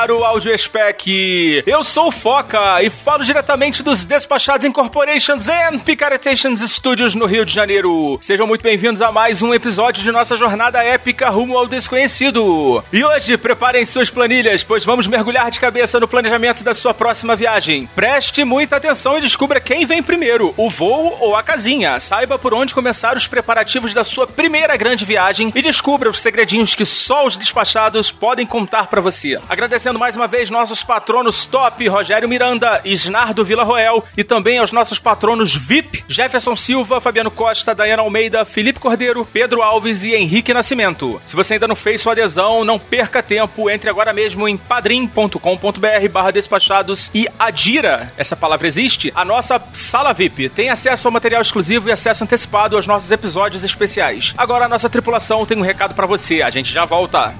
Caro Audio Spec. Eu sou o Foca e falo diretamente dos Despachados Incorporations and Picaretations Studios no Rio de Janeiro. Sejam muito bem-vindos a mais um episódio de nossa jornada épica rumo ao desconhecido. E hoje, preparem suas planilhas, pois vamos mergulhar de cabeça no planejamento da sua próxima viagem. Preste muita atenção e descubra quem vem primeiro, o voo ou a casinha. Saiba por onde começar os preparativos da sua primeira grande viagem e descubra os segredinhos que só os despachados podem contar para você. Agradecendo mais uma vez nossos patronos top, Rogério Miranda, Isnardo Vila Roel e também aos nossos patronos VIP, Jefferson Silva, Fabiano Costa, Dayana Almeida, Felipe Cordeiro, Pedro Alves e Henrique Nascimento. Se você ainda não fez sua adesão, não perca tempo, entre agora mesmo em padrim.com.br barra despachados e adira, essa palavra existe, a nossa sala VIP. Tem acesso ao material exclusivo e acesso antecipado aos nossos episódios especiais. Agora a nossa tripulação tem um recado para você, a gente já volta.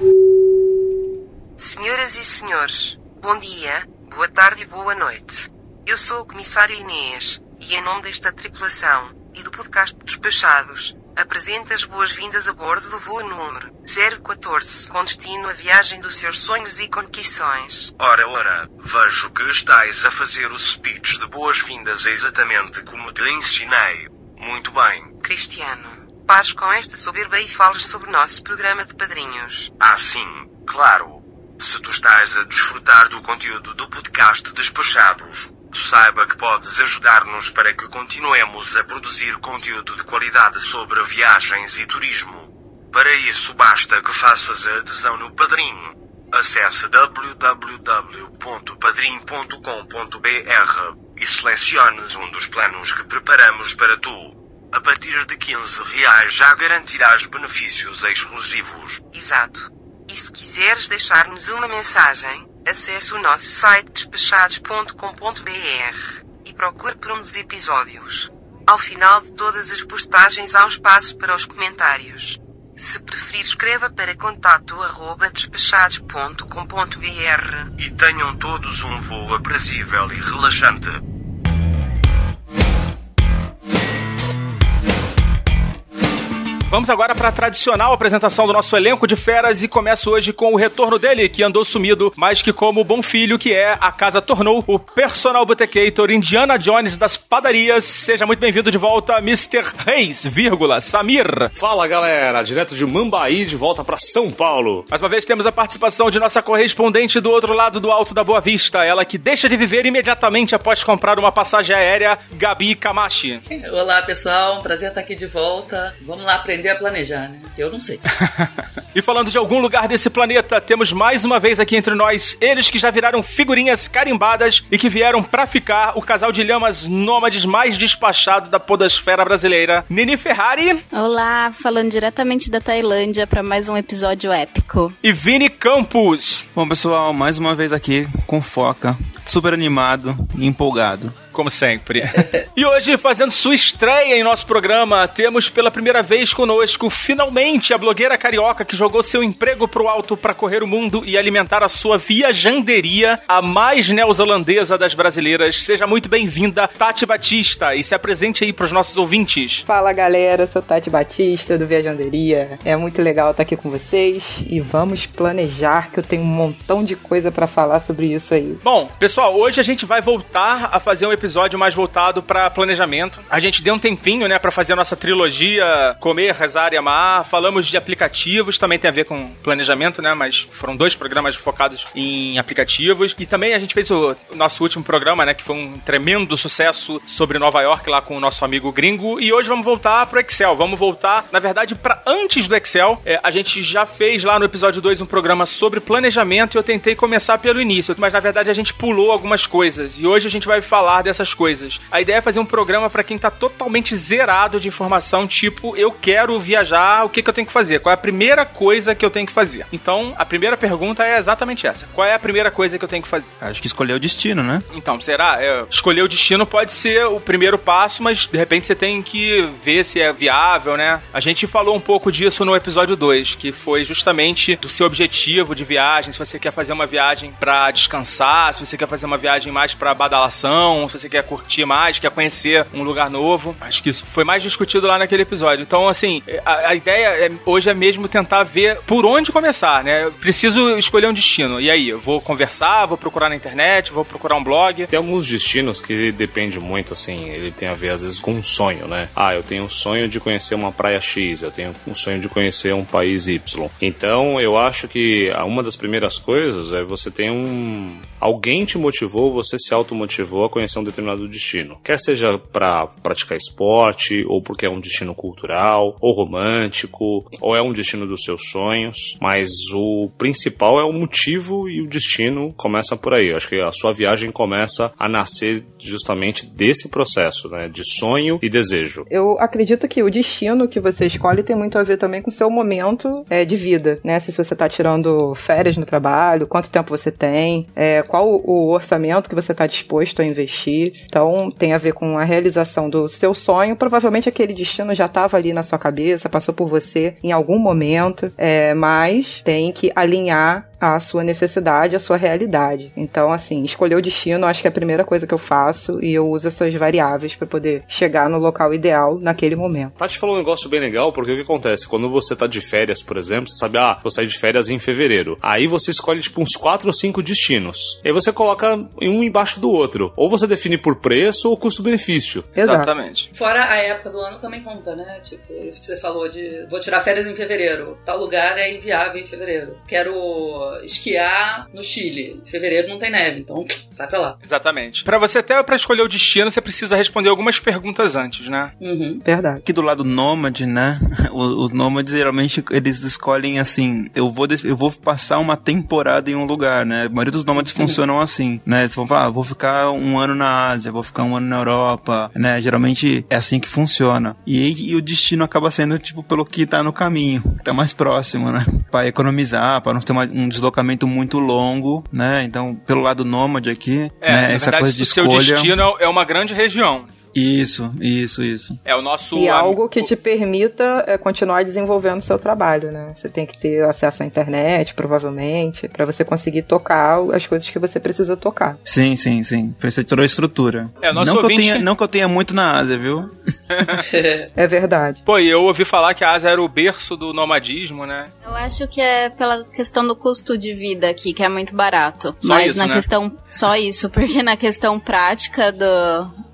Senhoras e senhores, bom dia, boa tarde e boa noite. Eu sou o Comissário Inês e, em nome desta tripulação e do podcast Despachados, apresento as boas-vindas a bordo do voo número 014, com destino à viagem dos seus sonhos e conquistões. Ora, ora, vejo que estáis a fazer o speech de boas-vindas exatamente como te ensinei. Muito bem. Cristiano, pares com esta soberba e fales sobre o nosso programa de padrinhos. Ah, sim, claro. Se tu estás a desfrutar do conteúdo do podcast Despachados, saiba que podes ajudar-nos para que continuemos a produzir conteúdo de qualidade sobre viagens e turismo. Para isso, basta que faças a adesão no Padrim. Acesse www.padrim.com.br e seleciones um dos planos que preparamos para tu. A partir de 15 reais já garantirás benefícios exclusivos. Exato. E se quiseres deixar-nos uma mensagem, acesse o nosso site despachados.com.br e procure por um dos episódios. Ao final de todas as postagens há um espaço para os comentários. Se preferir, escreva para contato@despachados.com.br. E tenham todos um voo aprazível e relaxante. Vamos agora para a tradicional apresentação do nosso elenco de feras e começo hoje com o retorno dele, que andou sumido, mas que como bom filho que é, a casa tornou o personal botecator Indiana Jones das padarias. Seja muito bem-vindo de volta, Mr. Reis, vírgula, Samir. Fala, galera, direto de Mambaí, de volta para São Paulo. Mais uma vez temos a participação de nossa correspondente do outro lado do Alto da Boa Vista, ela que deixa de viver imediatamente após comprar uma passagem aérea, Gabi Kamashi. Olá, pessoal, prazer estar aqui de volta. Vamos lá aprender a planejar, né? Eu não sei. e falando de algum lugar desse planeta, temos mais uma vez aqui entre nós eles que já viraram figurinhas carimbadas e que vieram pra ficar o casal de lhamas nômades mais despachado da podosfera brasileira, Nini Ferrari. Olá, falando diretamente da Tailândia para mais um episódio épico. E Vini Campos. Bom, pessoal, mais uma vez aqui com foca, super animado e empolgado como sempre. e hoje, fazendo sua estreia em nosso programa, temos pela primeira vez conosco, finalmente, a blogueira carioca que jogou seu emprego pro alto para correr o mundo e alimentar a sua viajanderia, a mais neozelandesa das brasileiras. Seja muito bem-vinda, Tati Batista, e se apresente aí pros nossos ouvintes. Fala, galera, eu sou Tati Batista, do Viajanderia. É muito legal estar aqui com vocês e vamos planejar, que eu tenho um montão de coisa para falar sobre isso aí. Bom, pessoal, hoje a gente vai voltar a fazer um episódio mais voltado para planejamento. A gente deu um tempinho, né, para fazer a nossa trilogia Comer, Rezar e Amar. Falamos de aplicativos, também tem a ver com planejamento, né, mas foram dois programas focados em aplicativos. E também a gente fez o nosso último programa, né, que foi um tremendo sucesso sobre Nova York lá com o nosso amigo gringo. E hoje vamos voltar pro Excel. Vamos voltar, na verdade, para antes do Excel. É, a gente já fez lá no episódio 2 um programa sobre planejamento e eu tentei começar pelo início, mas na verdade a gente pulou algumas coisas. E hoje a gente vai falar dessas coisas. A ideia é fazer um programa para quem tá totalmente zerado de informação, tipo, eu quero viajar, o que, que eu tenho que fazer? Qual é a primeira coisa que eu tenho que fazer? Então, a primeira pergunta é exatamente essa. Qual é a primeira coisa que eu tenho que fazer? Acho que escolher o destino, né? Então, será? É, escolher o destino pode ser o primeiro passo, mas de repente você tem que ver se é viável, né? A gente falou um pouco disso no episódio 2, que foi justamente do seu objetivo de viagem, se você quer fazer uma viagem para descansar, se você quer fazer uma viagem mais para badalação, se você quer curtir mais, quer conhecer um lugar novo. Acho que isso foi mais discutido lá naquele episódio. Então, assim, a, a ideia é, hoje é mesmo tentar ver por onde começar, né? Eu preciso escolher um destino. E aí, eu vou conversar, vou procurar na internet, vou procurar um blog. Tem alguns destinos que depende muito, assim, ele tem a ver às vezes com um sonho, né? Ah, eu tenho um sonho de conhecer uma praia X, eu tenho um sonho de conhecer um país Y. Então, eu acho que uma das primeiras coisas é você ter um. Alguém te motivou, você se automotivou a conhecer um determinado destino. Quer seja para praticar esporte, ou porque é um destino cultural, ou romântico, ou é um destino dos seus sonhos. Mas o principal é o motivo e o destino começa por aí. Eu acho que a sua viagem começa a nascer justamente desse processo, né? De sonho e desejo. Eu acredito que o destino que você escolhe tem muito a ver também com o seu momento é, de vida, né? Se você está tirando férias no trabalho, quanto tempo você tem, é, qual o orçamento que você está disposto a investir. Então, tem a ver com a realização do seu sonho. Provavelmente aquele destino já estava ali na sua cabeça, passou por você em algum momento, é, mas tem que alinhar a sua necessidade, a sua realidade. Então, assim, escolher o destino, acho que é a primeira coisa que eu faço e eu uso essas variáveis para poder chegar no local ideal naquele momento. Tati falou um negócio bem legal, porque o que acontece? Quando você tá de férias, por exemplo, você sabe, ah, vou sair de férias em fevereiro. Aí você escolhe, tipo, uns quatro ou cinco destinos. E aí você coloca um embaixo do outro. Ou você define por preço ou custo-benefício. Exatamente. Fora a época do ano também conta, né? Tipo, isso que você falou de vou tirar férias em fevereiro. Tal lugar é inviável em fevereiro. Quero esquiar no Chile. Em fevereiro não tem neve, então sai pra lá. Exatamente. Para você até para escolher o destino, você precisa responder algumas perguntas antes, né? Uhum. Verdade. Aqui do lado nômade, né? Os, nômades geralmente eles escolhem assim: eu vou, eu vou passar uma temporada em um lugar, né? A maioria dos nômades funcionam assim, né? Eles vão falar, ah, vou ficar um ano na Ásia, vou ficar um ano na Europa, né? Geralmente é assim que funciona. E, e o destino acaba sendo tipo pelo que tá no caminho, que tá mais próximo, né? Para economizar, para não ter uma, um deslocamento muito longo, né? Então, pelo lado nômade aqui, É, né? na essa verdade, coisa de o seu escolha. destino é uma grande região. Isso, isso, isso. É o nosso E algo que te permita é, continuar desenvolvendo o seu trabalho, né? Você tem que ter acesso à internet, provavelmente, para você conseguir tocar as coisas que você precisa tocar. Sim, sim, sim. Precisa de toda a estrutura. É, nosso não, que eu ouvinte- tenha, não que eu tenha muito na Ásia, viu? É verdade. Pô, e eu ouvi falar que a Ásia era o berço do nomadismo, né? Eu acho que é pela questão do custo de vida aqui, que é muito barato. Só Mas isso, na né? questão. Só isso, porque na questão prática do.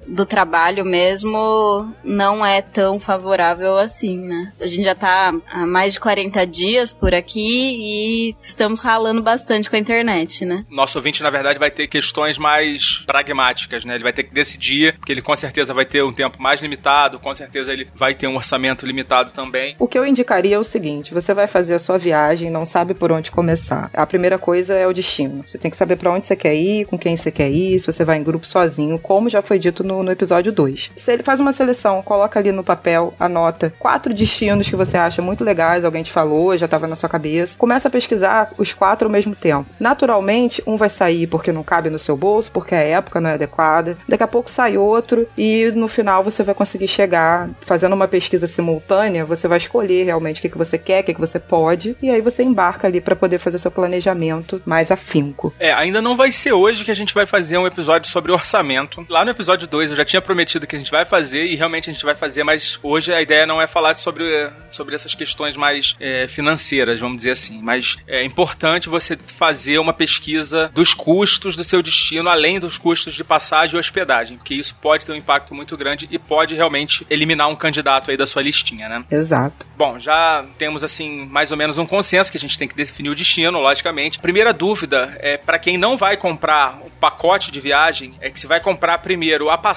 Do trabalho mesmo não é tão favorável assim, né? A gente já tá há mais de 40 dias por aqui e estamos ralando bastante com a internet, né? Nosso ouvinte, na verdade, vai ter questões mais pragmáticas, né? Ele vai ter que decidir, porque ele com certeza vai ter um tempo mais limitado, com certeza ele vai ter um orçamento limitado também. O que eu indicaria é o seguinte: você vai fazer a sua viagem, não sabe por onde começar. A primeira coisa é o destino. Você tem que saber para onde você quer ir, com quem você quer ir, se você vai em grupo sozinho, como já foi dito no, no episódio 2. Se ele faz uma seleção, coloca ali no papel, anota quatro destinos que você acha muito legais, alguém te falou, já estava na sua cabeça. Começa a pesquisar os quatro ao mesmo tempo. Naturalmente, um vai sair porque não cabe no seu bolso, porque a época não é adequada. Daqui a pouco sai outro e no final você vai conseguir chegar fazendo uma pesquisa simultânea, você vai escolher realmente o que, que você quer, o que, que você pode, e aí você embarca ali para poder fazer seu planejamento mais afinco. É, ainda não vai ser hoje que a gente vai fazer um episódio sobre orçamento. Lá no episódio 2 eu já tinha prometido que a gente vai fazer e realmente a gente vai fazer, mas hoje a ideia não é falar sobre, sobre essas questões mais é, financeiras, vamos dizer assim. Mas é importante você fazer uma pesquisa dos custos do seu destino, além dos custos de passagem e hospedagem, porque isso pode ter um impacto muito grande e pode realmente eliminar um candidato aí da sua listinha, né? Exato. Bom, já temos assim mais ou menos um consenso que a gente tem que definir o destino, logicamente. Primeira dúvida é para quem não vai comprar o pacote de viagem, é que se vai comprar primeiro a passagem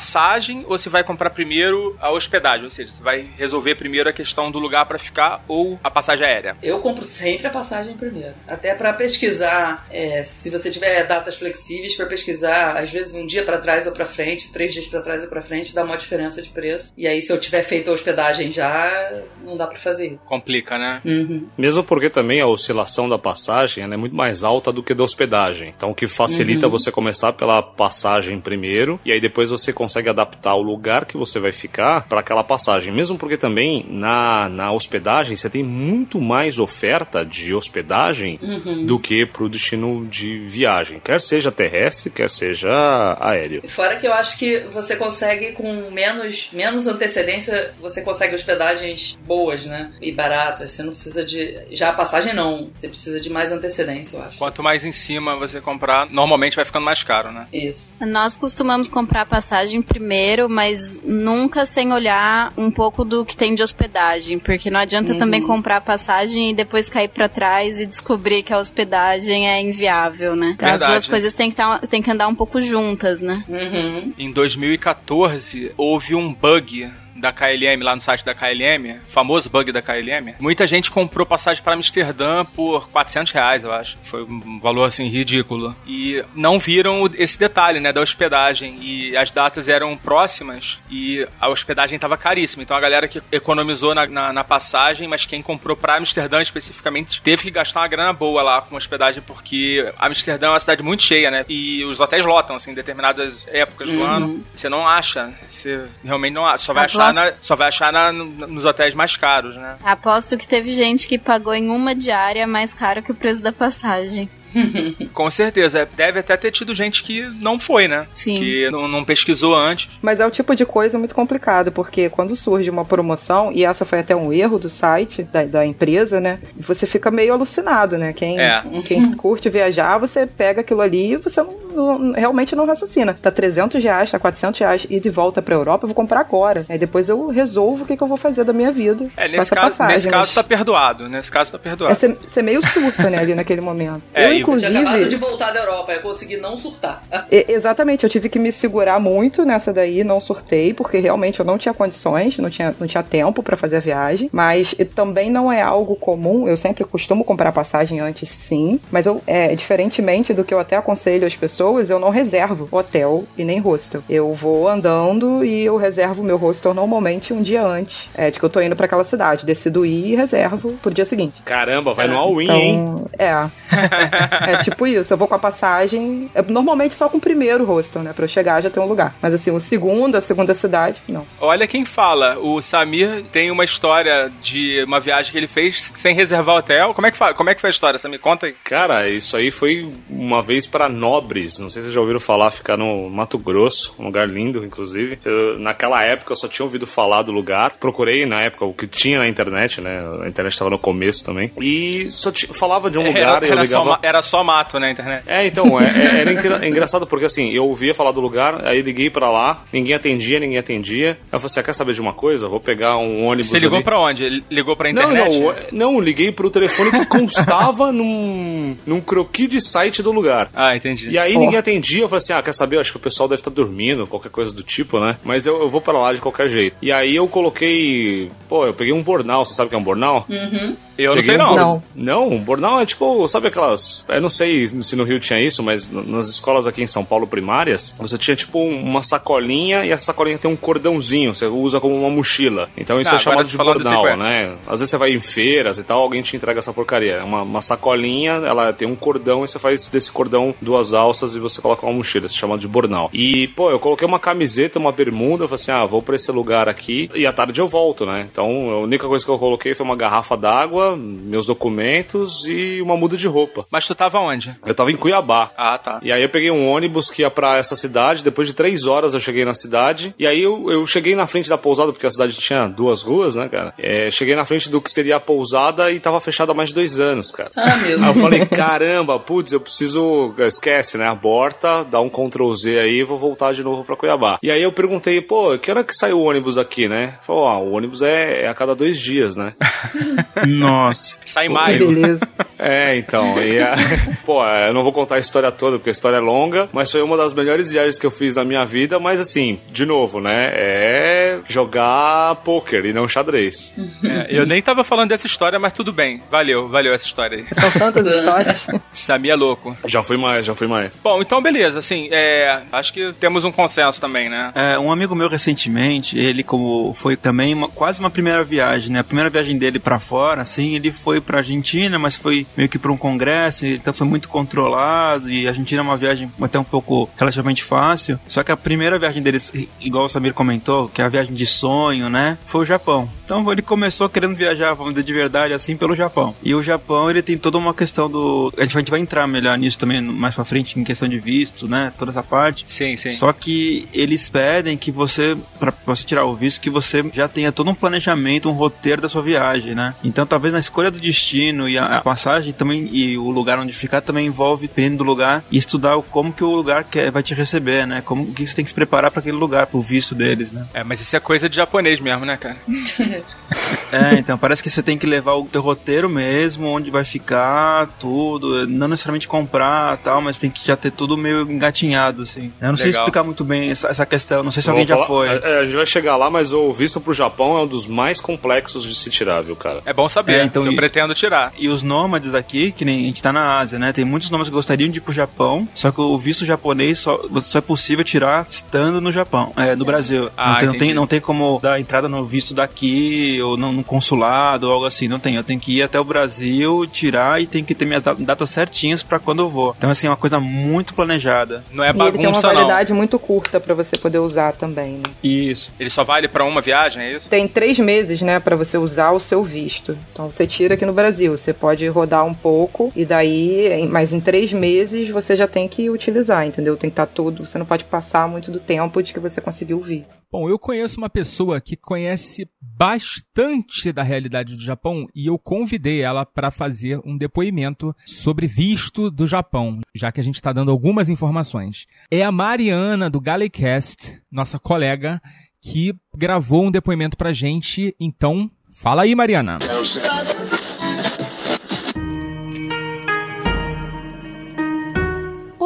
ou se vai comprar primeiro a hospedagem, ou seja, você vai resolver primeiro a questão do lugar para ficar ou a passagem aérea. Eu compro sempre a passagem primeiro, até para pesquisar, é, se você tiver datas flexíveis para pesquisar, às vezes um dia para trás ou para frente, três dias para trás ou para frente, dá uma diferença de preço. E aí se eu tiver feito a hospedagem já, não dá para fazer isso. Complica, né? Uhum. Mesmo porque também a oscilação da passagem ela é muito mais alta do que da hospedagem. Então o que facilita Uhum. você começar pela passagem primeiro e aí depois você consegue adaptar o lugar que você vai ficar para aquela passagem. Mesmo porque também na, na hospedagem você tem muito mais oferta de hospedagem Uhum. do que pro destino de viagem, quer seja terrestre, quer seja aéreo. Fora que eu acho que você consegue com menos, menos antecedência, você consegue hospedagens boas, né? E baratas. Você não precisa de. Já a passagem não. Você precisa de mais antecedência, eu acho. Quanto mais em cima você comprar, normalmente vai ficando mais caro, né? Isso. Nós costumamos comprar passagem primeiro, mas nunca sem olhar um pouco do que tem de hospedagem, porque não adianta Uhum. também comprar passagem e depois cair pra trás e descobrir que a hospedagem é inviável, né? Então, As Verdade. duas coisas têm que, tá, têm que andar um pouco juntas, né? Uhum. Em 2014, houve um bug da KLM lá no site da KLM, o famoso bug da KLM. Muita gente comprou passagem para Amsterdã por 400 reais, eu acho. Foi um valor assim ridículo. E não viram esse detalhe, né, da hospedagem. E as datas eram próximas e a hospedagem estava caríssima. Então a galera que economizou na, na, na passagem, mas quem comprou para Amsterdã especificamente, teve que gastar uma grana boa lá com hospedagem, porque Amsterdã é uma cidade muito cheia, né? E os hotéis lotam, assim, em determinadas épocas do Uhum. ano. Você não acha. Você realmente não acha. Só vai Aposto- achar, na- só vai achar na- no- nos hotéis mais caros, né? Aposto que teve gente que pagou em uma diária mais caro que o preço da passagem. Com certeza. Deve até ter tido gente que não foi, né? Sim. Que não, não pesquisou antes. Mas é o tipo de coisa muito complicado, porque quando surge uma promoção, e essa foi até um erro do site, da, da empresa, né? Você fica meio alucinado, né? Quem, É. quem curte viajar, você pega aquilo ali e você não, não- realmente não raciocina. Tá 300 reais, tá 400 reais, ir de volta pra Europa, eu vou comprar agora. Aí depois eu resolvo o que, que eu vou fazer da minha vida. É, com nesse essa caso, passagem, nesse mas caso tá perdoado. Nesse caso tá perdoado. É ser, ser meio surta, né, ali naquele momento. É, eu, e- Eu tinha de inclusive. voltar da Europa, eu consegui não surtar. E- exatamente, eu tive que me segurar muito nessa daí, não surtei, porque realmente eu não tinha condições, não tinha, não tinha tempo pra fazer a viagem. Mas e também não é algo comum, eu sempre costumo comprar passagem antes, sim. Mas eu, é, diferentemente do que eu até aconselho as pessoas, eu não reservo hotel e nem hostel. Eu vou andando e eu reservo meu hostel normalmente um dia antes é, de que eu tô indo pra aquela cidade. Decido ir e reservo pro dia seguinte. Caramba, vai no all-in, hein? Então, é. É tipo isso. Eu vou com a passagem. é normalmente só com o primeiro hostel, né? Pra eu chegar já ter um lugar. Mas assim, o segundo, a segunda cidade, não. Olha quem fala. O Samir tem uma história de uma viagem que ele fez sem reservar hotel. Como é que, fa como é que foi a história, Samir? Conta aí. Cara, isso aí foi uma vez pra Nobres. Não sei se vocês já ouviram falar, ficar no Mato Grosso, um lugar lindo, inclusive. Eu, naquela época eu só tinha ouvido falar do lugar. Procurei na época o que tinha na internet, né? A internet estava no começo também. E só falava de um lugar era, era só, ligava. ma- era só mato na internet. É, então, é, é- era engra- engraçado porque assim, eu ouvia falar do lugar, aí liguei pra lá, ninguém atendia, ninguém atendia. Aí eu falei assim: ah, quer saber de uma coisa? Vou pegar um ônibus. Você ligou pra onde? Ligou pra Não, internet? não, não, liguei pro telefone que constava num, num croquis de site do lugar. Ah, entendi. E aí. Ninguém atendia, eu falei assim, ah, quer saber, eu acho que o pessoal deve estar dormindo, qualquer coisa do tipo, né? Mas eu, eu vou pra lá de qualquer jeito. E aí eu coloquei, pô, eu peguei um bornal, você sabe o que é um bornal? Eu não sei não. Não. Não, bornal é tipo, sabe aquelas. Eu não sei se no Rio tinha isso, mas nas escolas aqui em São Paulo primárias, você tinha tipo um- uma sacolinha e essa sacolinha tem um cordãozinho, você usa como uma mochila. Então isso Ah, é chamado de bornal, né? Às vezes você vai em feiras e tal, alguém te entrega essa porcaria. É uma, uma sacolinha, ela tem um cordão e você faz desse cordão duas alças e você coloca uma mochila, isso é chamado de bornal. E, pô, eu coloquei uma camiseta, uma bermuda, eu falei assim, ah, vou pra esse lugar aqui e à tarde eu volto, né? Então a única coisa que eu coloquei foi uma garrafa d'água, meus documentos e uma muda de roupa. Mas tu tava onde? Eu tava em Cuiabá. Ah, tá. E aí eu peguei um ônibus que ia pra essa cidade. Depois de três horas eu cheguei na cidade. E aí eu, eu cheguei na frente da pousada, porque a cidade tinha duas ruas, né, cara? É, cheguei na frente do que seria a pousada e tava fechada há mais de dois anos, cara. Ah, meu Aí eu falei, caramba, putz, eu preciso. Esquece, né? Aborta, dá um Ctrl Z aí e vou voltar de novo pra Cuiabá. E aí eu perguntei, pô, que hora que saiu o ônibus aqui, né? Falou, ó, o ônibus é, é a cada dois dias, né? Nossa. Sai em maio. beleza. É, então. E, a- pô, eu não vou contar a história toda, porque a história é longa, mas foi uma das melhores viagens que eu fiz na minha vida. Mas assim, de novo, né? É jogar pôquer e não xadrez. É, eu nem tava falando dessa história, mas tudo bem. Valeu, valeu essa história aí. São tantas histórias. Samir é louco. Já fui mais, já fui mais. Bom, então beleza, assim, é, acho que temos um consenso também, né? É, um amigo meu recentemente, ele como foi também uma- quase uma primeira viagem, né? A primeira viagem dele pra fora, assim, ele foi pra Argentina, mas foi meio que pra um congresso, então foi muito controlado e a Argentina é uma viagem até um pouco relativamente fácil. Só que a primeira viagem deles, igual o Samir comentou, que é a viagem de sonho, né? Foi o Japão. Então ele começou querendo viajar, vamos dizer, de verdade, assim, pelo Japão. E o Japão, ele tem toda uma questão do... A gente, a gente vai entrar melhor nisso também mais pra frente, em questão de visto, né? Toda essa parte. Sim, sim. Só que eles pedem que você, pra você tirar o visto, que você já tenha todo um planejamento, um roteiro da sua viagem, né? Então talvez na escolha do destino e a, a também, e o lugar onde ficar também envolve, dependendo do lugar, e estudar como que o lugar quer, vai te receber, né? Como que você tem que se preparar para aquele lugar, pro visto deles, né? É, mas isso é coisa de japonês mesmo, né, cara? É, então parece que você tem que levar o teu roteiro mesmo, onde vai ficar, tudo. Não necessariamente comprar tal, mas tem que já ter tudo meio engatinhado, assim. Eu não sei Legal. explicar muito bem essa, essa questão, não sei se Vou alguém já falar- foi. É, a gente vai chegar lá, mas o visto pro Japão é um dos mais complexos de se tirar, viu, cara? É bom saber, É, então que eu e- pretendo tirar. E os nômades daqui, que nem a gente tá na Ásia, né? Tem muitos nômades que gostariam de ir pro Japão, só que o visto japonês só, só é possível tirar estando no Japão, é, no Brasil. Ah, não, tem, não, tem, não tem como dar entrada no visto daqui, ou no, no consulado, ou algo assim. Não tem. Eu tenho que ir até o Brasil, tirar e tem que ter minhas da- datas certinhas pra quando eu vou. Então, assim, é uma coisa muito planejada. Não é e ele tem uma bagunça, não. validade muito curta pra você poder usar também, né? Isso. Ele só vale pra uma viagem, é isso? Tem três meses, né, pra você usar o seu visto. Então você tira aqui no Brasil. Você pode rodar um pouco e daí, em- mas em três meses você já tem que utilizar, entendeu? Tem que estar tudo. Você não pode passar muito do tempo de que você conseguiu vir. Bom, eu conheço uma pessoa que conhece bastante da realidade do Japão e eu convidei ela para fazer um depoimento sobre visto do Japão, já que a gente está dando algumas informações. É a Mariana do Galecast, nossa colega, que gravou um depoimento pra gente. Então, fala aí, Mariana.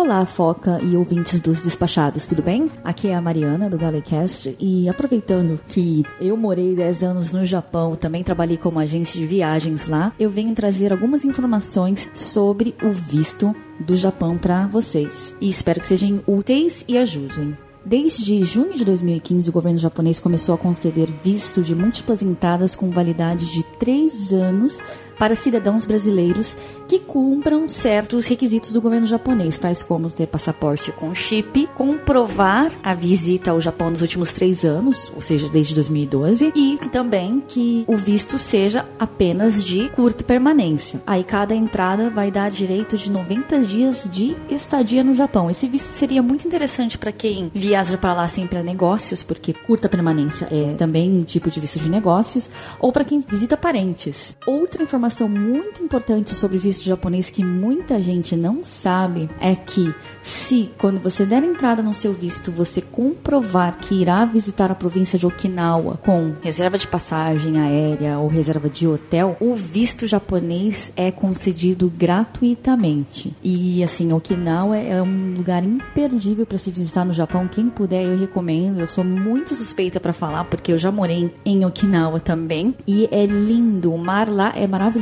Olá, Foca e ouvintes dos Despachados, tudo bem? Aqui é a Mariana do Galecast e aproveitando que eu morei 10 anos no Japão, também trabalhei como agência de viagens lá, eu venho trazer algumas informações sobre o visto do Japão para vocês e espero que sejam úteis e ajudem. Desde junho de 2015, o governo japonês começou a conceder visto de múltiplas entradas com validade de 3 anos para cidadãos brasileiros que cumpram certos requisitos do governo japonês, tais como ter passaporte com chip, comprovar a visita ao Japão nos últimos três anos, ou seja, desde 2012, e também que o visto seja apenas de curta permanência. Aí cada entrada vai dar direito de 90 dias de estadia no Japão. Esse visto seria muito interessante para quem viaja para lá sempre a negócios, porque curta permanência é também um tipo de visto de negócios, ou para quem visita parentes. Outra informação muito importante sobre visto japonês que muita gente não sabe é que se quando você der entrada no seu visto você comprovar que irá visitar a província de Okinawa com reserva de passagem aérea ou reserva de hotel, o visto japonês é concedido gratuitamente. E assim, Okinawa é um lugar imperdível para se visitar no Japão. Quem puder, eu recomendo. Eu sou muito suspeita para falar porque eu já morei em Okinawa também e é lindo. O mar lá é maravilhoso.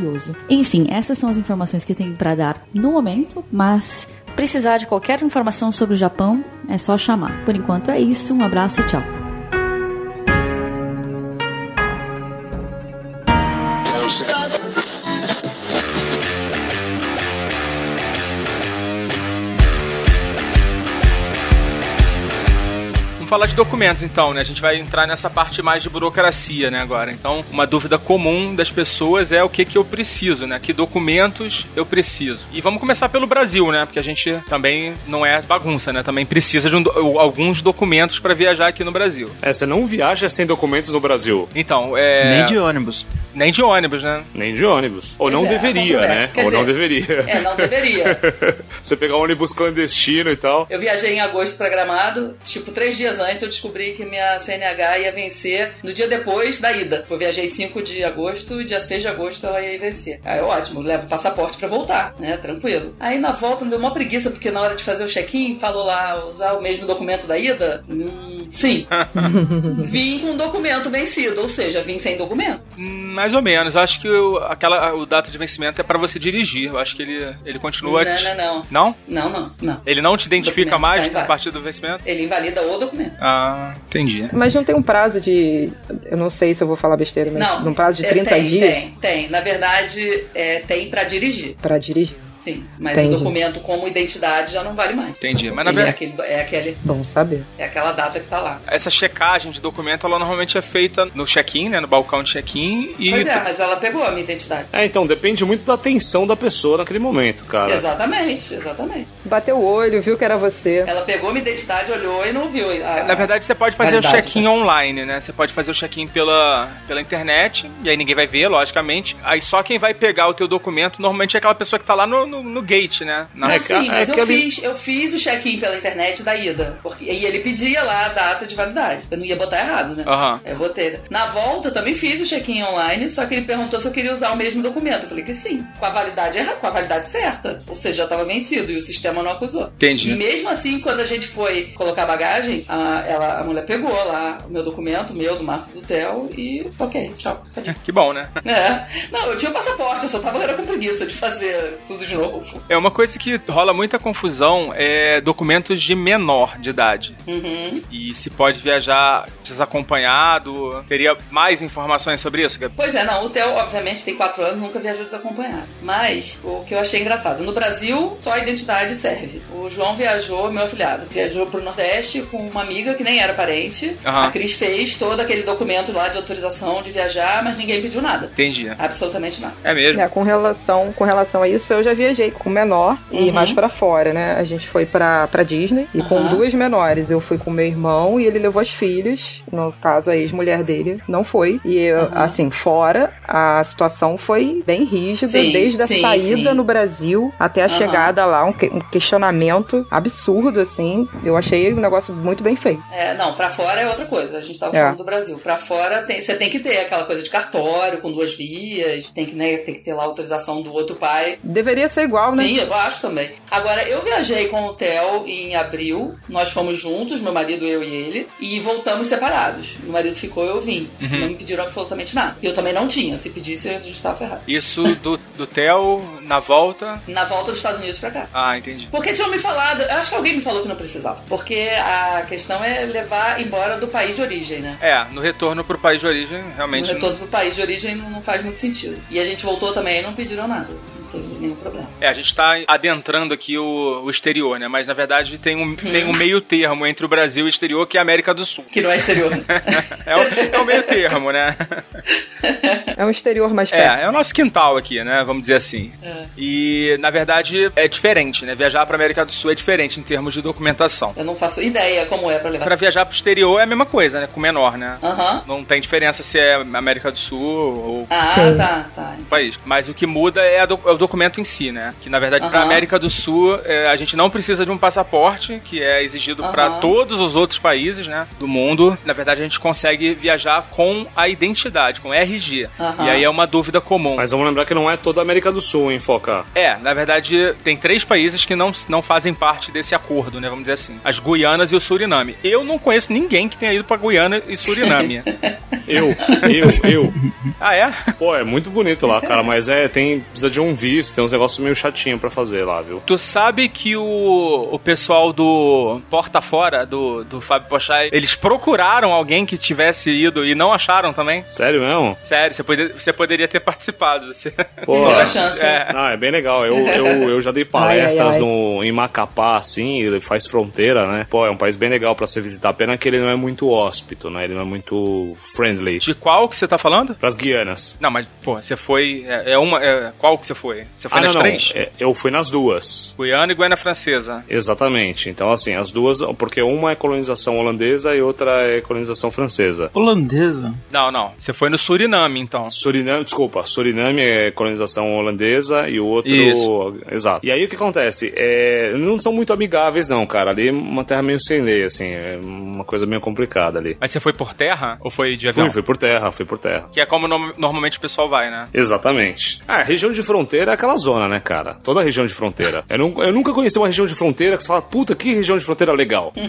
Enfim, essas são as informações que eu tenho para dar no momento, mas precisar de qualquer informação sobre o Japão, é só chamar. Por enquanto é isso. Um abraço e tchau. Falar de documentos então, né? A gente vai entrar nessa parte mais de burocracia, né, agora. Então, uma dúvida comum das pessoas é o que que eu preciso, né? Que documentos eu preciso. E vamos começar pelo Brasil, né? Porque a gente também não é bagunça, né? Também precisa de um alguns documentos para viajar aqui no Brasil. É, você não viaja sem documentos no Brasil. Então, é... Nem de ônibus. Nem de ônibus, né? Nem de ônibus. Ou Pois não é, deveria, né? Quer Ou não dizer, deveria. É, não deveria. você pegar um ônibus clandestino e tal. Eu viajei em agosto pra Gramado, tipo, três dias antes eu descobri que minha CNH ia vencer no dia depois da ida. Eu viajei 5 de agosto e dia 6 de agosto ela ia vencer. Aí ótimo, levo o passaporte pra voltar, né? Tranquilo. Aí na volta me deu uma preguiça, porque na hora de fazer o check-in, falou lá usar o mesmo documento da ida. Hum, sim. vim com documento vencido, ou seja, vim sem documento. Mais ou menos. Eu acho que o, aquela, o data de vencimento é pra você dirigir. Eu acho que ele, ele continua. Não, não, não. Não? Não, não, não. Ele não te identifica Documento mais tá a partir do vencimento? Ele invalida o documento. Ah, entendi. Mas não tem um prazo de. Eu não sei se eu vou falar besteira, mas Não. num prazo de é, 30 tem, dias Tem, tem. Na verdade, é, tem pra dirigir. pra dirigir. Sim, mas Entendi. o documento como identidade já não vale mais. Entendi. Mas na é, verdade. aquele, é, aquele, Bom saber. é aquela data que tá lá. Essa checagem de documento, ela normalmente é feita no check-in, né? No balcão de check-in. E Pois é, mas ela pegou a minha identidade. É, então, depende muito da atenção da pessoa naquele momento, cara. Exatamente, exatamente. Bateu o olho, viu que era você. Ela pegou minha identidade, olhou e não viu. a- Na verdade, você pode fazer o Validade, check-in online, né? Você pode fazer o check-in pela, pela internet, e aí ninguém vai ver, logicamente. Aí só quem vai pegar o teu documento, normalmente é aquela pessoa que tá lá no, no, no gate, né? Na- Não, sim, mas é eu, que ele- fiz, eu fiz o check-in pela internet da ida. Porque, e ele pedia lá a data de validade. Eu não ia botar errado, né? Aham. Eu botei. Na volta, eu também fiz o check-in online, só que ele perguntou se eu queria usar o mesmo documento. Eu falei que sim. Com a validade errada, com a validade certa. Ou seja, já estava vencido e o sistema não acusou. Entendi. E mesmo assim, quando a gente foi colocar a bagagem, a, ela, a mulher pegou lá o meu documento, o meu, do Marco do Theo, e ok, tchau. Que bom, né? É. Não, eu tinha o passaporte, eu só tava era com preguiça de fazer tudo de novo. É uma coisa que rola muita confusão é documentos de menor de idade. Uhum. E se pode viajar desacompanhado. Teria mais informações sobre isso? Gabi? Pois é, não, o Theo, obviamente, tem quatro anos, nunca viajou desacompanhado. Mas, o que eu achei engraçado, no Brasil, só a identidade serve. O João viajou, meu afilhado, viajou pro Nordeste com uma amiga que nem era parente. Aham. A Cris fez todo aquele documento lá de autorização de viajar, mas ninguém pediu nada. Entendi. Absolutamente nada. É mesmo? É, com relação, com relação a isso, eu já viajei com menor e Uhum. mais pra fora, né? A gente foi pra, pra Disney e com Aham. duas menores. Eu fui com meu irmão e ele levou as filhas. No caso, a ex-mulher dele não foi. E, eu, Aham. assim, fora, a situação foi bem rígida, Sim, desde a sim, saída sim. no Brasil até a chegada lá, um, que- um questionamento absurdo, assim. Eu achei um negócio muito bem feito. É, não, pra fora é outra coisa. A gente tava É. falando do Brasil. Pra fora, tem- você tem que ter aquela coisa de cartório com duas vias, tem que, né, tem que ter lá a autorização do outro pai. Deveria ser igual, né? Sim, eu acho também. Agora, eu viajei com o Theo em abril, nós fomos juntos, meu marido, eu e ele, e voltamos separados. Meu marido ficou, eu vim. Uhum. Não me pediram absolutamente nada. Eu também não tinha. Se pedisse, a gente tava ferrado. Isso do, do Theo na volta. Na volta dos Estados Unidos pra cá. Ah, entendi. Porque tinham me falado, eu acho que alguém me falou que não precisava. Porque a questão é levar embora do país de origem, né? É, no retorno pro país de origem, No realmente. retorno pro país de origem não não faz muito sentido. E a gente voltou também e não pediram nada. Teve nenhum problema. É, a gente tá adentrando aqui o, o exterior, né? Mas na verdade tem um, tem um meio termo entre o Brasil e o exterior, que é a América do Sul. Que não é exterior. né? É o, é o meio termo, né? É um exterior mais perto. É, é o nosso quintal aqui, né? Vamos dizer assim. E, na verdade, é diferente, né? Viajar pra América do Sul é diferente em termos de documentação. Eu não faço ideia como é pra levar. Pra viajar pro exterior é a mesma coisa, né? Com menor, né? Não tem diferença se é América do Sul ou Ah, Sim. tá, tá. país. Mas o que muda é, a do- é o documento em si, né? Que na verdade para Aham. América do Sul é, a gente não precisa de um passaporte, que é exigido para Aham. todos os outros países, né? Do mundo. Na verdade a gente consegue viajar com a identidade, com RG. Aham. E aí é uma dúvida comum. Mas vamos lembrar que não é toda a América do Sul, hein, Foca? É, na verdade, tem três países que não, não fazem parte desse acordo, né? Vamos dizer assim. As Guianas e o Suriname. Eu não conheço ninguém que tenha ido pra Guiana e Suriname. Eu, eu, eu. ah, é? Pô, é muito bonito lá, cara, mas é, tem, precisa de um visto, tem uns negócios meio chatinho pra fazer lá, viu? Tu sabe que o, o pessoal do Porta Fora, do, do Fábio Pochai, eles procuraram alguém que tivesse ido e não acharam também? Sério mesmo? Sério, você, poder- você poderia ter participado. Você... Pô. É. Não, é bem legal. Eu, eu, eu já dei palestras Ai, ai, ai. No, em Macapá, assim, ele faz fronteira, né? Pô, é um país bem legal pra se visitar. Pena que ele não é muito hóspito, né? Ele não é muito friendly friendly. De qual que você tá falando? Pras Guianas. Não, mas, pô, você foi. É, é uma. é- qual que você foi? Você foi ah, nas não, não. três? É, Eu fui nas duas. Guiana e Guiana Francesa. Exatamente. Então, assim, as duas, porque uma é colonização holandesa e outra é colonização francesa. Holandesa. Não, não. Você foi no Suriname, então. Suriname, desculpa, Suriname é colonização holandesa e o outro. Isso. Exato. E aí o que acontece? É, não são muito amigáveis, não, cara. Ali é uma terra meio sem lei, assim, é uma coisa meio complicada ali. Mas você foi por terra ou foi de avião? Fui, fui por terra, fui por terra. Que é como no- normalmente o pessoal vai, né? Exatamente. Ah, região de fronteira é aquela zona, né, cara? Toda região de fronteira. Eu, nu- eu nunca conheci uma região de fronteira que você fala, puta, que região de fronteira legal.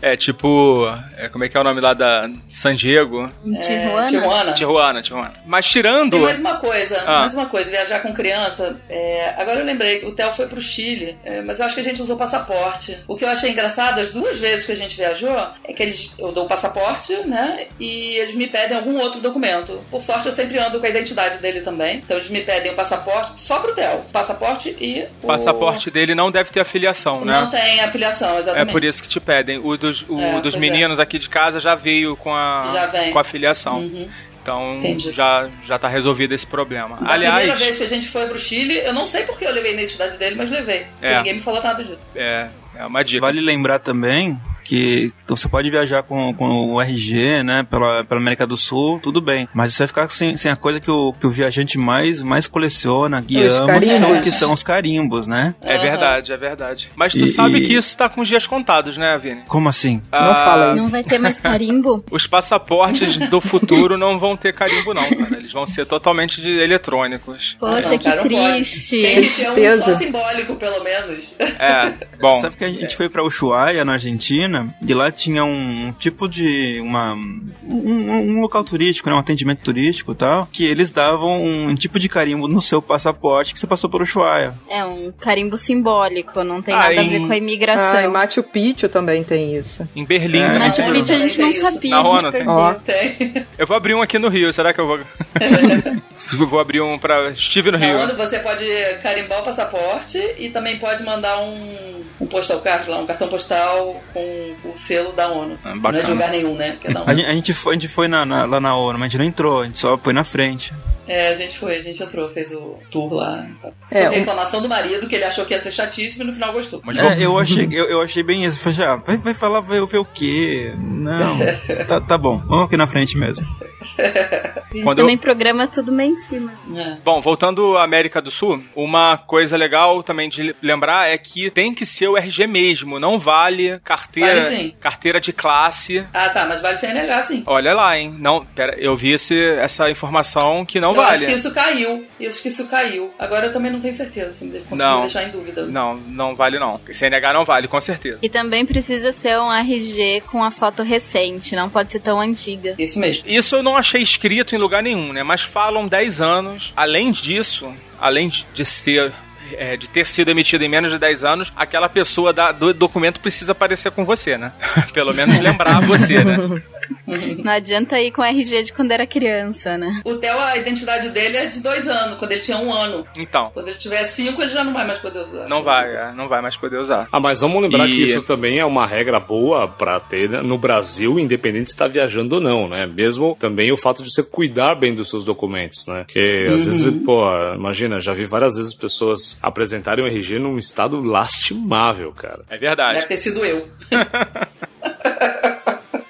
É tipo. é, como é que é o nome lá da San Diego? Tijuana? Tijuana. Tijuana, Tijuana. Mas tirando. Tem mais uma coisa, Ah. mais uma coisa, viajar com criança. é, agora eu lembrei, o Theo foi pro Chile, é, mas eu acho que a gente usou passaporte. O que eu achei engraçado, as duas vezes que a gente viajou, é que eles, eu dou o passaporte, né? E eles me pedem algum outro documento. Por sorte, eu sempre ando com a identidade dele também. Então eles me pedem o passaporte só pro Theo. Passaporte e o. Passaporte dele não deve ter afiliação, né? Não tem afiliação, É exatamente. por isso que te pedem. O dos, o É, dos pois meninos aqui de casa já veio com a, Já vem. com a filiação. Uhum. Então Entendi. já, já tá resolvido esse problema. Da primeira Aliás, vez que a gente foi pro Chile, eu não sei porque eu levei a identidade dele, mas levei. Porque É. Ninguém me falou nada disso. é, é uma dica. Vale lembrar também que você pode viajar com, com o RG, né, pela, pela América do Sul, tudo bem. Mas você vai ficar sem, sem a coisa que o, que o viajante mais, mais coleciona, que Os ama, carimbos. que são, que são os carimbos, né? É verdade, é verdade. Mas tu E- sabe e- que isso tá com os dias contados, né, Vini? Como assim? Não Ah, fala Não isso. vai ter mais carimbo? Os passaportes do futuro não vão ter carimbo, não, cara. Eles vão ser totalmente de eletrônicos. Poxa, Não, que cara, não triste. Tem que ter um só simbólico, pelo menos. É, bom. Sabe que a gente foi pra Ushuaia, na Argentina, e lá tinha um tipo de uma um, um local turístico, né, um atendimento turístico e tal, que eles davam um tipo de carimbo no seu passaporte que você passou por Ushuaia. É um carimbo simbólico, não tem Ah, nada a em- ver com a Ah, em imigração. Machu Picchu também tem isso. Em Berlim É. Machu Picchu a gente não sabia, Na a gente Rona tem. Ó. Tem. Eu vou abrir um aqui no Rio, será que eu vou. eu vou abrir um pra Steve no Na Rio. Você pode carimbar o passaporte e também pode mandar um, um postal card lá, um cartão postal com o selo da ONU. Ah, não é de lugar nenhum, né? É da A gente, a gente foi, a gente foi na, na- lá na ONU, mas a gente não entrou, a gente só foi na frente. É, a gente foi, a gente entrou, fez o tour lá. É, Foi um- reclamação do marido que ele achou que ia ser chatíssimo e no final gostou. Mas É, eu achei, eu, eu achei bem isso. Falei, ah, vai, vai falar, vai ver o quê? Não. Tá, tá bom, vamos aqui na frente mesmo. A gente Quando também programa tudo bem em cima. É. Bom, voltando à América do Sul, uma coisa legal também de lembrar é que tem que ser o RG mesmo, não vale carteira, Vale sim. carteira de classe. Ah, tá, mas vale sem negar, sim. Olha lá, hein? Não, pera, eu vi esse, essa informação que não eu vale. acho que isso caiu. Eu acho que isso caiu. Agora eu também não tenho certeza, assim, consigo Não. deixar em dúvida. Não, não vale não. CNH não vale, com certeza. E também precisa ser um RG com a foto recente, não pode ser tão antiga. Isso mesmo. Isso eu não achei escrito em lugar nenhum, né? Mas falam 10 anos. Além disso, além de- de ser. é, de ter sido emitido em menos de 10 anos, aquela pessoa da- do documento precisa aparecer com você, né? Pelo menos lembrar você, né? Não adianta ir com RG de quando era criança, né? O Theo, a identidade dele é de dois anos, quando ele tinha um ano. Então, Quando ele tiver cinco, ele já não vai mais poder usar. não vai, é, não vai mais poder usar. Ah, mas vamos lembrar E- que isso também é uma regra boa pra ter né, no Brasil, independente se está viajando ou não, né? Mesmo também o fato de você cuidar bem dos seus documentos, né? Porque às vezes, pô, imagina, já vi várias vezes pessoas apresentarem o RG num estado lastimável, cara. É verdade. Deve ter sido eu.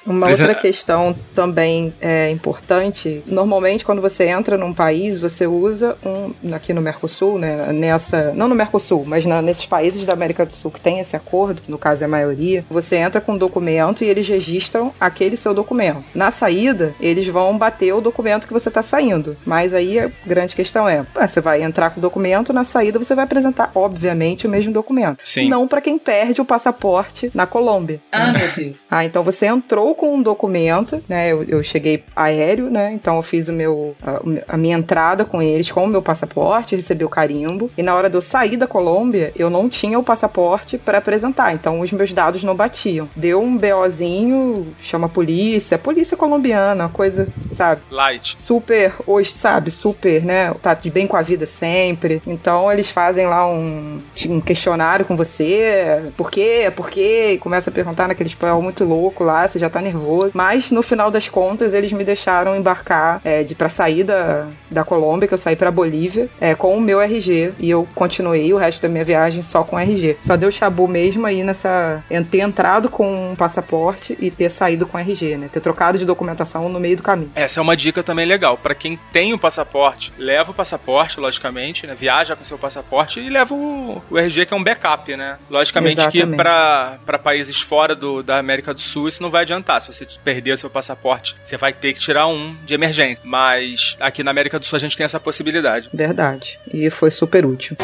Uma outra é. questão também é importante. Normalmente, quando você entra num país, você usa um. Aqui no Mercosul, né? Nessa. Não no Mercosul, mas na- nesses países da América do Sul que tem esse acordo, que no caso é a maioria, você entra com um documento e eles registram aquele seu documento. Na saída, eles vão bater o documento que você está saindo. Mas aí a grande questão é: você vai entrar com o documento, na saída você vai apresentar, obviamente, o mesmo documento. Sim. Não para quem perde o passaporte na Colômbia. Ah, meu Deus. Ah, então você entrou com um documento, né? Eu, eu cheguei aéreo, né? Então eu fiz o meu, a, a minha entrada com eles com o meu passaporte, recebi o carimbo. E na hora de eu sair da Colômbia, eu não tinha o passaporte para apresentar. Então os meus dados não batiam. Deu um BOzinho, chama a polícia, a polícia colombiana, coisa sabe? Light. Super, hoje, sabe? Super, né? Tá de bem com a vida sempre. Então eles fazem lá um, um questionário com você. Por quê? Por quê? E começa a perguntar naquele espanhol muito louco lá, você já tá nervoso. Mas no final das contas, eles me deixaram embarcar é, de pra sair da, da Colômbia, que eu saí pra Bolívia, é, com o meu RG. E eu continuei o resto da minha viagem só com RG. Só deu chabu mesmo aí nessa. ter entrado com um passaporte e ter saído com RG, né? Ter trocado de documentação no meio do caminho. Essa é uma dica também legal. Para quem tem o passaporte, leva o passaporte, logicamente, né? Viaja com seu passaporte e leva o, o RG, que é um backup, né? Logicamente Exatamente. que para países fora do, da América do Sul isso não vai adiantar. Se você perder o seu passaporte, você vai ter que tirar um de emergência. Mas aqui na América do Sul a gente tem essa possibilidade. Verdade. E foi super útil.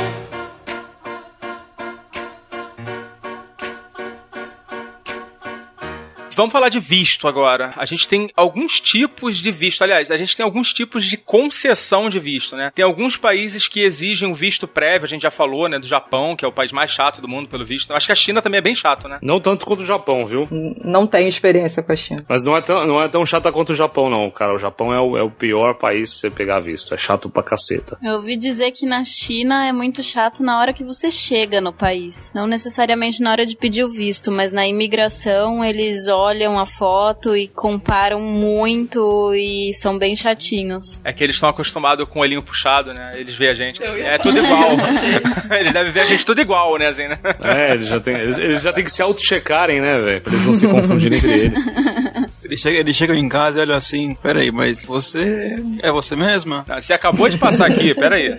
Vamos falar de visto agora. A gente tem alguns tipos de visto. Aliás, a gente tem alguns tipos de concessão de visto, né? Tem alguns países que exigem um visto prévio, a gente já falou, né? Do Japão, que é o país mais chato do mundo, pelo visto. Eu acho que a China também é bem chato, né? Não tanto quanto o Japão, viu? Não tenho experiência com a China. Mas não é tão, não é tão chata quanto o Japão, não, cara. O Japão é o, é o pior país pra você pegar visto. É chato pra caceta. Eu ouvi dizer que na China é muito chato na hora que você chega no país. Não necessariamente na hora de pedir o visto, mas na imigração eles olham a foto e comparam muito e são bem chatinhos. É que eles estão acostumados com o olhinho puxado, né? Eles veem a gente. É falar. tudo igual. eles devem ver a gente tudo igual, né, assim, né? É, eles já têm, eles, eles já têm que se auto-checarem, né, velho? Pra eles não se confundirem entre eles. Eles chegam, eles chegam em casa e olham assim, peraí, mas você é você mesma? Ah, Você acabou de passar aqui, peraí.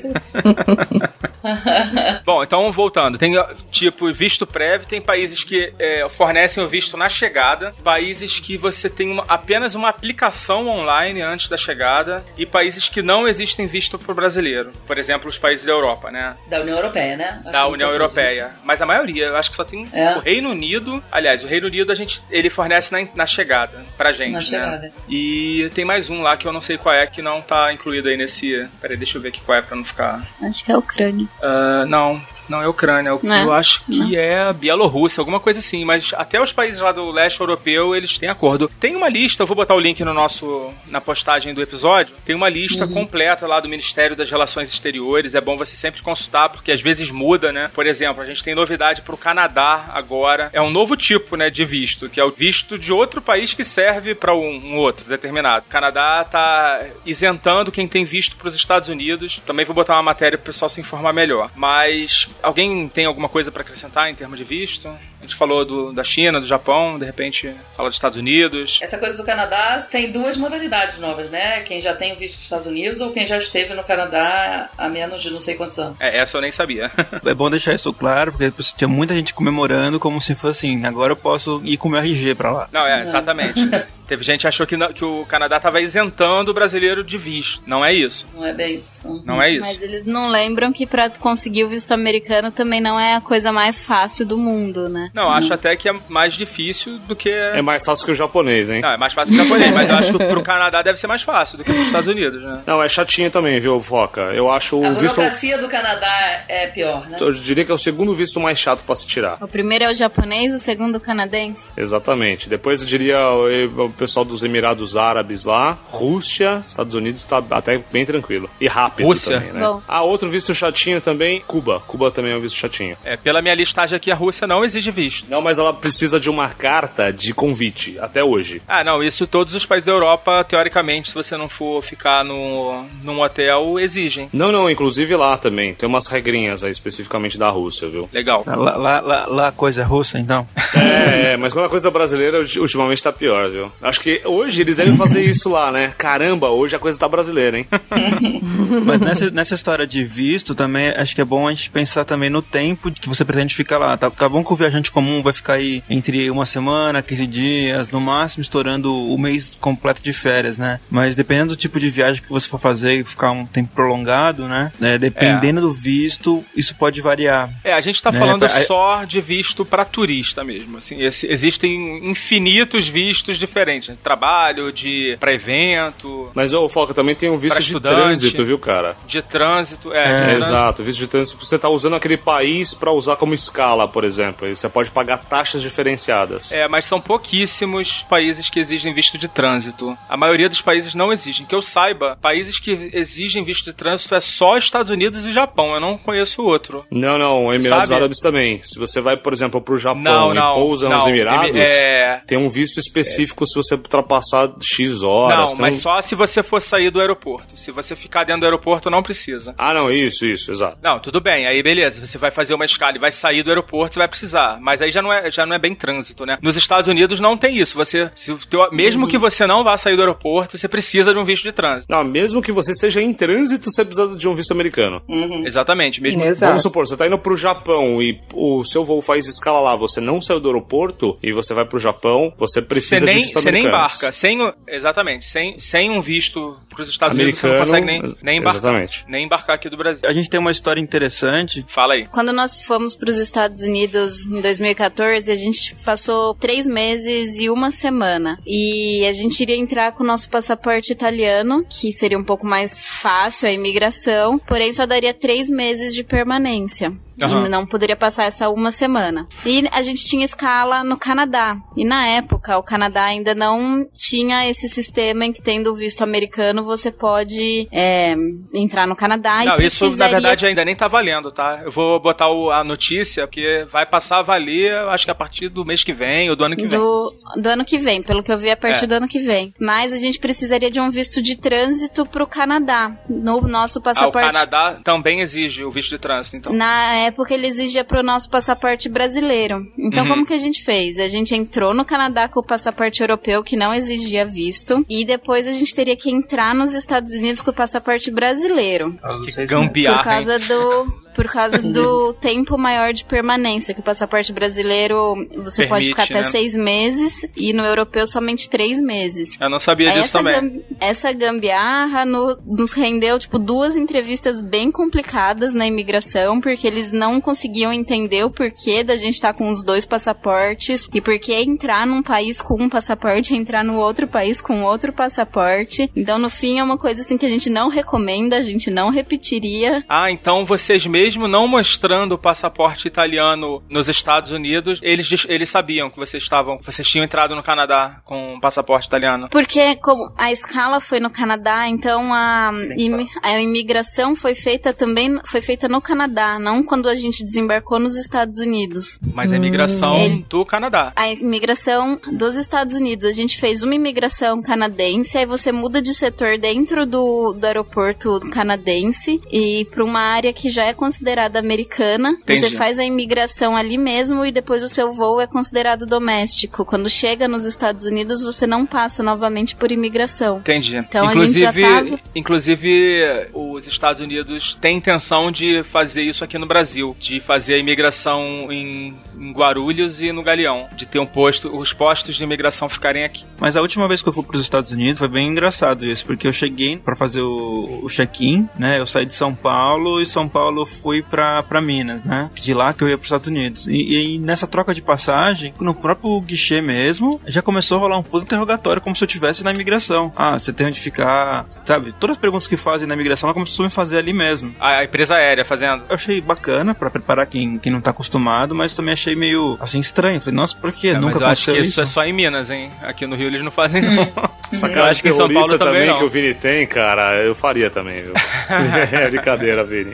Bom, então voltando. Tem tipo visto prévio, tem países que é, fornecem o visto na chegada, países que você tem uma- apenas uma aplicação online antes da chegada, e países que não existem visto pro brasileiro. Por exemplo, os países da Europa, né? Da União Europeia, né? Acho da União são Europeia. Mas a maioria, eu acho que só tem É. o Reino Unido. Aliás, o Reino Unido a gente ele fornece na, na chegada pra gente, Na né? E tem mais um lá que eu não sei qual é que não tá incluído aí nesse. Peraí, deixa eu ver aqui qual é pra não ficar. Acho que é a Ucrânia. Ah, não, não é Ucrânia. Eu, Não é? eu acho que é Bielorrússia, alguma coisa assim. Mas até os países lá do leste europeu eles têm acordo. Tem uma lista, eu vou botar o link no nosso na postagem do episódio. Tem uma lista completa lá do Ministério das Relações Exteriores. É bom você sempre consultar porque às vezes muda, né? Por exemplo, a gente tem novidade pro Canadá agora. É um novo tipo, né, de visto, que é o visto de outro país que serve para um, um outro determinado. O Canadá tá isentando quem tem visto para os Estados Unidos. Também vou botar uma matéria pro pessoal se informar melhor. Mas alguém tem alguma coisa para acrescentar em termos de visto? A gente falou do, da China, do Japão, de repente fala dos Estados Unidos. Essa coisa do Canadá tem duas modalidades novas, né? Quem já tem o visto dos Estados Unidos ou quem já esteve no Canadá há menos de não sei quantos anos. É, essa eu nem sabia. É bom deixar isso claro, porque tinha muita gente comemorando como se fosse assim, agora eu posso ir com o meu RG pra lá. Não, é, exatamente. Teve gente que achou que, não- que o Canadá tava isentando o brasileiro de visto. Não é isso. Não é bem isso. Não é isso. Mas eles não lembram que pra conseguir o visto americano também não é a coisa mais fácil do mundo, né? Não, acho até que é mais difícil do que. É mais fácil que o japonês, hein? Não, é mais fácil que o japonês, mas eu acho que pro Canadá deve ser mais fácil do que pros Estados Unidos, né? Não, é chatinho também, viu, Foca? Eu acho A o visto. burocracia do Canadá é pior, né? Eu diria que é o segundo visto mais chato pra se tirar. O primeiro é o japonês, o segundo o canadense. Exatamente. Depois eu diria o o pessoal dos Emirados Árabes lá, Rússia, Estados Unidos tá até bem tranquilo. E rápido Rússia? também, né? Bom. Ah, outro visto chatinho também, Cuba. Cuba também é um visto chatinho. É, pela minha listagem aqui, a Rússia não exige visto. Não, mas ela precisa de uma carta de convite, até hoje. Ah, não, isso todos os países da Europa, teoricamente, se você não for ficar no, num hotel, exigem. Não, não, inclusive lá também. Tem umas regrinhas aí especificamente da Rússia, viu? Legal. Lá, lá, lá, lá a coisa é russa, então. É, é, mas quando a coisa brasileira ultimamente tá pior, viu? Acho que hoje eles devem fazer isso lá, né? Caramba, hoje a coisa tá brasileira, hein? Mas nessa, nessa história de visto também, acho que é bom a gente pensar também no tempo que você pretende ficar lá. Tá, tá bom que o viajante comum vai ficar aí entre uma semana, 15 dias, no máximo estourando o mês completo de férias, né? Mas dependendo do tipo de viagem que você for fazer e ficar um tempo prolongado, né? É, dependendo do visto, isso pode variar. É, a gente tá Né, falando pra- só de visto pra turista mesmo. Assim, existem infinitos vistos diferentes. entende? Trabalho, de para evento. Mas o Foca também tem um visto de trânsito, viu, cara? De trânsito, é, É, de É, trânsito. exato, visto de trânsito você tá usando aquele país pra usar como escala, por exemplo. Você pode pagar taxas diferenciadas. É, mas são pouquíssimos países que exigem visto de trânsito. A maioria dos países não exigem. Que eu saiba, países que exigem visto de trânsito é só Estados Unidos e Japão. Eu não conheço outro. Não, não, Emirados Sabe? Árabes também. Se você vai, por exemplo, pro Japão Não, e não, pousa nos não. Emirados, Emi- é- tem um visto específico se você ultrapassar X horas. não, mas um- só se você for sair do aeroporto. Se você ficar dentro do aeroporto, não precisa. Ah, não, isso, isso, exato. Não, tudo bem. Aí beleza, você vai fazer uma escala e vai sair do aeroporto, você vai precisar. Mas aí já não é, já não é bem trânsito, né? Nos Estados Unidos não tem isso. Você, se o teu- mesmo que você não vá sair do aeroporto, você precisa de um visto de trânsito. Não, mesmo que você esteja em trânsito, você precisa de um visto americano. Exatamente, mesmo. Exato. Vamos supor, você tá indo pro Japão e o seu voo faz escala lá, você não saiu do aeroporto e você vai pro Japão, você precisa Você de nem, visto você nem americanos. embarca. Sem, o- exatamente. Sem, sem um visto pros Estados Unidos, você não Americano, consegue nem, nem embarcar. exatamente. Nem embarcar aqui do Brasil. A gente tem uma história interessante. Fala aí. Quando nós fomos para os Estados Unidos em 2014, a gente passou três meses e uma semana. E a gente iria entrar com o nosso passaporte italiano, que seria um pouco mais fácil a imigração, porém só daria três meses de permanência. Aham. E não poderia passar essa uma semana. E a gente tinha escala no Canadá. E na época, o Canadá ainda não tinha esse sistema em que, tendo o visto americano, você pode é, entrar no Canadá não, e isso na precisaria verdade ainda nem tá valendo, tá? Eu vou botar o- a notícia, porque vai passar a valer, acho que a partir do mês que vem ou do ano que vem. do, do ano que vem, pelo que eu vi a partir É. do ano que vem. Mas a gente precisaria de um visto de trânsito pro Canadá. No nosso Ah, o passaporte. Canadá também exige o visto de trânsito, então. Na época ele exigia pro nosso passaporte brasileiro. Então Uhum. como que a gente fez? A gente entrou no Canadá com o passaporte europeu que não exigia visto e depois a gente teria que entrar nos Estados Unidos com o passaporte brasileiro. Que gambiarra, Por causa hein? do. Por causa do tempo maior de permanência, que o passaporte brasileiro você pode Permite, ficar até né? seis meses e no europeu somente três meses. Eu não sabia disso Essa, também. gam- essa gambiarra no- nos rendeu, tipo, duas entrevistas bem complicadas na imigração, porque eles não conseguiam entender o porquê da gente estar com os dois passaportes e por que entrar num país com um passaporte e entrar no outro país com outro passaporte. Então, no fim, é uma coisa assim que a gente não recomenda, a gente não repetiria. Ah, então vocês mesmo não mostrando o passaporte italiano nos Estados Unidos, eles, eles sabiam que vocês estavam, vocês tinham entrado no Canadá com um passaporte italiano. Porque como a escala foi no Canadá, então a, imi- a imigração foi feita também foi feita no Canadá, não quando a gente desembarcou nos Estados Unidos. Mas a imigração Ele- do Canadá. A imigração dos Estados Unidos, a gente fez uma imigração canadense, aí você muda de setor dentro do, do aeroporto canadense e para uma área que já é considerada americana. Entendi. Você faz a imigração ali mesmo e depois o seu voo é considerado doméstico. Quando chega nos Estados Unidos, você não passa novamente por imigração. Entendi. Então, a gente inclusive, já tava- inclusive, os Estados Unidos têm intenção de fazer isso aqui no Brasil, de fazer a imigração em, em Guarulhos e no Galeão, de ter um posto, os postos de imigração ficarem aqui. Mas a última vez que eu fui para os Estados Unidos foi bem engraçado isso, porque eu cheguei para fazer o, o check-in, né? Eu saí de São Paulo e São Paulo fui para Minas, né? De lá que eu ia para os Estados Unidos. E, e aí, nessa troca de passagem, no próprio guichê mesmo, já começou a rolar um puto interrogatório, como se eu estivesse na imigração. Ah, você tem onde ficar, sabe? Todas as perguntas que fazem na imigração, ela começou a me fazer ali mesmo. A, a empresa aérea fazendo. Eu achei bacana para preparar quem, quem não tá acostumado, mas também achei meio assim estranho. Falei, nossa, por que? É, Nunca mas eu acho que isso isso. é só em Minas, hein? Aqui no Rio eles não fazem, não. Eu cara acho que em São Paulo terrorista também não. que o Vini tem, cara, eu faria também, viu? é brincadeira, Vini.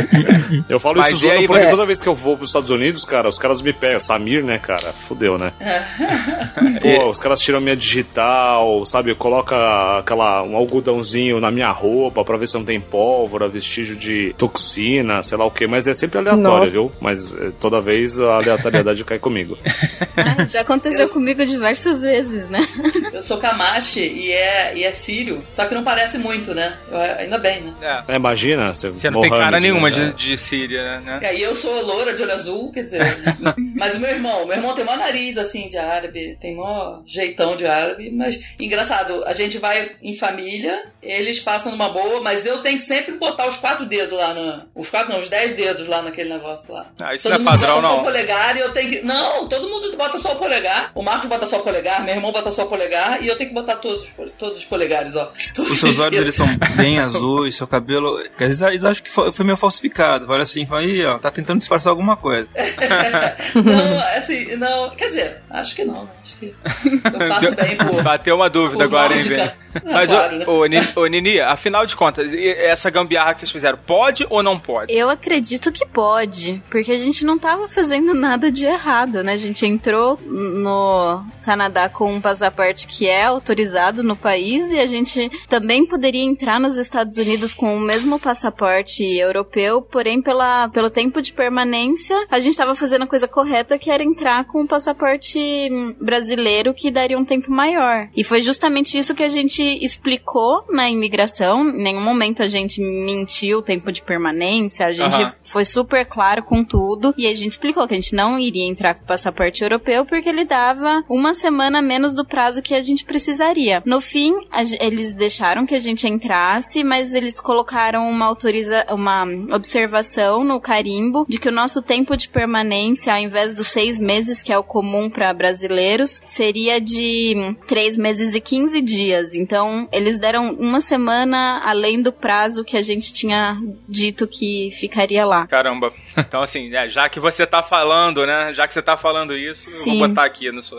eu falo Mas isso aí zoando porque toda vez que eu vou pros Estados Unidos, cara, os caras me pegam. Samir, né, cara? Fudeu, né? Pô, os caras tiram minha digital, sabe? Coloca aquela, um algodãozinho na minha roupa pra ver se não tem pólvora, vestígio de toxina, sei lá o que. Mas é sempre aleatório, Nossa. viu? Mas eh, toda vez a aleatoriedade cai comigo. Ah, já aconteceu comigo diversas vezes, né? Eu sou Kamashi e é, e é sírio, só que não parece muito, né? Eu- ainda bem, né? É. É, imagina, você, Você não tem cara Mohamed, nenhuma de, de Síria, né? E aí eu sou loura de olho azul, quer dizer. mas o meu irmão, meu irmão tem maior nariz assim de árabe, tem maior jeitão de árabe, mas engraçado, a gente vai em família, eles passam numa boa, mas eu tenho que sempre botar os quatro dedos lá no. Os quatro, não, os dez dedos lá naquele negócio lá. Ah, isso todo não é mundo padrão, bota só não. o polegar e eu tenho que. Não, todo mundo bota só o polegar. O Marcos bota só o polegar, meu irmão bota só o polegar e eu tenho que botar todos, todos os polegares, ó. Todos Os seus os olhos eles são bem azuis, seu cabelo. Às vezes eles acham que foi, foi meio falsificado. Olha assim, fala aí, ó, tá tentando disfarçar alguma coisa. não, assim, não. Quer dizer, acho que não. Acho que eu passo bem por. Bateu uma dúvida por agora, hein, nórdica. Mas, claro, né? ô, ô, Ni- ô, Nini, afinal de contas, essa gambiarra que vocês fizeram, pode ou não pode? Eu acredito que pode, porque a gente não tava fazendo nada de errado, né? A gente entrou no Canadá com um passaporte que é autorizado no país e a gente também poderia entrar nos Estados Unidos com o mesmo passaporte europeu, porém pela, pelo tempo de permanência, a gente tava fazendo a coisa correta que era entrar com o passaporte brasileiro que daria um tempo maior. E foi justamente isso que a gente explicou na imigração. Em nenhum momento a gente mentiu o tempo de permanência, a gente foi super claro com tudo. E a gente explicou que a gente não iria entrar com o passaporte europeu porque ele dava uma semana menos do prazo que a gente precisaria. No fim, a eles deixaram que a gente entrasse, mas eles colocaram uma autoriza uma observação no carimbo de que o nosso tempo de permanência, ao invés dos seis meses, que é o comum para brasileiros, seria de três meses e 15 dias. Então, eles deram uma semana além do prazo que a gente tinha dito que ficaria lá. Caramba. Então, assim, né, já que você tá falando, né? Já que você tá falando isso, eu Sim. vou botar aqui no seu.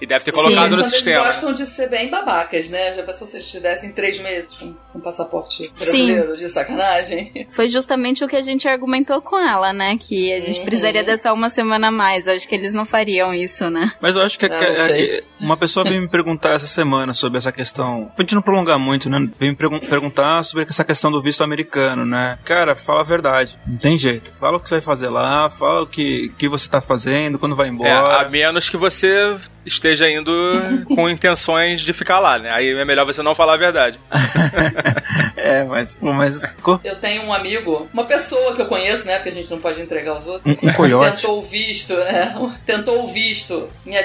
E deve ter Sim. colocado no Quando eles sistema. gostam de ser bem babacas, né? Já pensou se eles te dessem três meses com um passaporte brasileiro de sacanagem? Foi justamente o que a gente argumentou com ela, né? Que a gente Uhum. precisaria dessa uma semana a mais. Eu acho que eles não fariam isso, né? Mas eu acho que, Ah, que- não sei. que uma pessoa veio me perguntar essa semana sobre essa questão. Pra gente não prolongar muito, né? Veio me pergun- perguntar sobre essa questão do visto americano, né? Cara, fala a verdade. Não tem jeito. Fala o que você vai fazer lá, fala o que, que você tá fazendo, quando vai É, embora. a menos que você esteja indo com intenções de ficar lá, né? Aí é melhor você não falar a verdade. é, mas, pô, mas ficou Eu tenho um amigo, uma pessoa que eu conheço, né? Porque a gente não pode entregar os outros. um, um coiote. Tentou o visto, né? Tentou o visto. Minha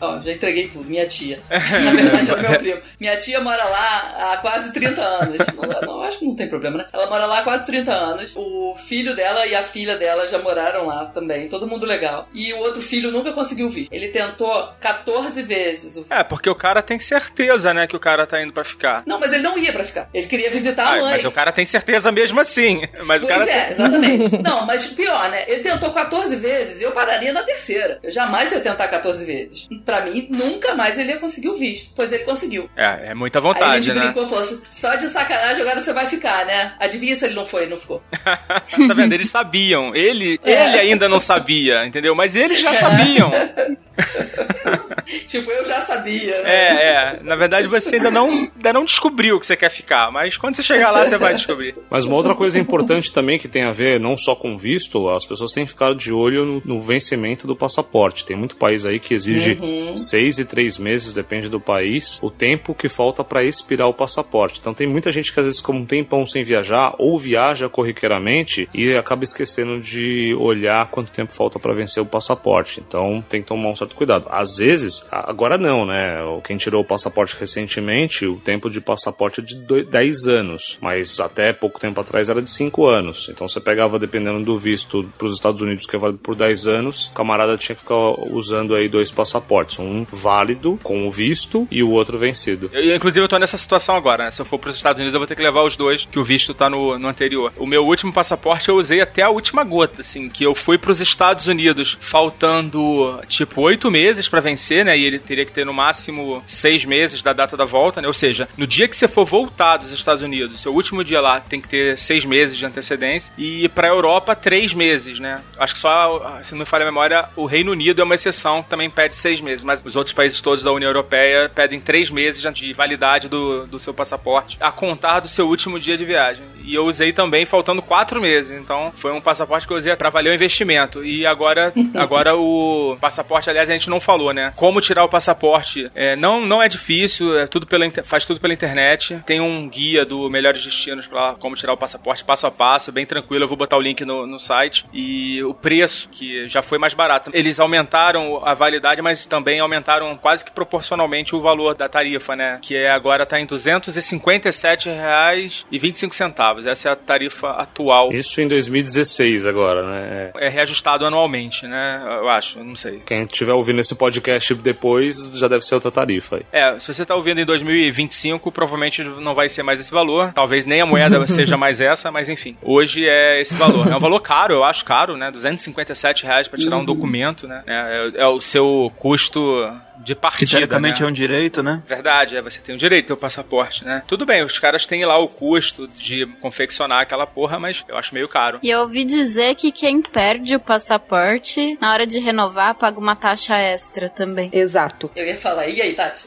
Ó, já entreguei tudo, minha tia. Na verdade, é o meu primo. Minha tia mora lá há quase 30 anos. Não, não, acho que não tem problema, né? Ela mora lá há quase 30 anos. O filho dela e a filha dela já moraram lá também. Todo mundo legal. E o outro filho nunca conseguiu visto. Ele tentou 14 vezes o É, porque o cara tem certeza, né, que o cara tá indo pra ficar. Não, mas ele não ia pra ficar. Ele queria visitar a Ah, mãe. mas o cara tem certeza mesmo assim. Mas o Pois cara é, tem... exatamente. Não, mas pior, né? Ele tentou 14 vezes e eu pararia na terceira. Eu jamais ia tentar 14 vezes. Pra mim, nunca mais ele ia conseguir o visto. Pois ele conseguiu. É, é muita Aí a vontade, gente né? brincou e falou assim: só de sacanagem agora você vai ficar, né? Adivinha se ele não foi, não ficou. tá vendo? Eles sabiam. Ele, É. ele ainda não sabia, entendeu? Mas eles já sabiam. tipo, eu já sabia. né? É, é. Na verdade, você ainda não, ainda não descobriu que você quer ficar. Mas quando você chegar lá, você vai descobrir. Mas uma outra coisa importante também que tem a ver não só com visto, as pessoas têm que ficar de olho no, no vencimento do passaporte. Tem muito país aí que exige seis e três meses, depende do país, o tempo que falta para expirar o passaporte. Então tem muita gente que às vezes como um tempão sem viajar ou viaja corriqueiramente e acaba esquecendo de olhar quanto tempo falta para vencer o passaporte. Então tem que tomar um certo cuidado. Às vezes, agora não, né? Quem tirou o passaporte recentemente, o tempo de passaporte é de doi- 10 anos, mas até pouco tempo atrás era de 5 anos. Então você pegava, dependendo do visto para os Estados Unidos, que é válido por 10 anos, o camarada tinha que ficar usando aí dois passaportes, um válido com o visto e o outro vencido. Eu, inclusive, eu tô nessa situação agora, né? Se eu for pros Estados Unidos, eu vou ter que levar os dois, que o visto tá no, no anterior. O meu último passaporte eu usei até a última gota, assim, que eu fui pros Estados Unidos faltando, tipo, oito meses pra vencer, né? E ele teria que ter no máximo seis meses da data da volta, né? Ou seja, no dia que você for voltar dos Estados Unidos, seu último dia lá tem que ter seis meses de antecedência. E pra Europa, três meses, né? Acho que só, se não me falha a memória, o Reino Unido é uma exceção, também pede seis meses. Mas os outros países todos da União Europeia pedem três meses de validade do, do seu passaporte, a contar do seu último dia de viagem. E eu usei também faltando quatro meses. Então foi um passaporte que eu usei pra valer o investimento. E agora, agora o passaporte, aliás, a gente não, falou, né? Como tirar o passaporte. É, não, não é difícil, é tudo pela, faz tudo pela internet. Tem um guia do Melhores Destinos para como tirar o passaporte passo a passo, bem tranquilo. Eu vou botar o link no, no site. E o preço, que já foi mais barato. Eles aumentaram a validade, mas também aumentaram quase que proporcionalmente o valor da tarifa, né? Que é, agora tá em R$ 257,25. Essa é a tarifa atual. Isso em 2016 agora, né? É reajustado anualmente, né? Eu acho, não sei. Quem estiver ouvindo esse podcast depois já deve ser outra tarifa aí. É, se você tá ouvindo em 2025, provavelmente não vai ser mais esse valor. Talvez nem a moeda seja mais essa, mas enfim. Hoje é esse valor. É um valor caro, eu acho caro, né? 257 reais para tirar um documento, né? É, é o seu custo de partida. Que teoricamente né? é um direito, né? Verdade, é, você tem o direito de ter o passaporte, né? Tudo bem, os caras têm lá o custo de confeccionar aquela porra, mas eu acho meio caro. E eu ouvi dizer que quem perde o passaporte, na hora de renovar, paga uma taxa extra também. Exato. Eu ia falar, e aí, Tati?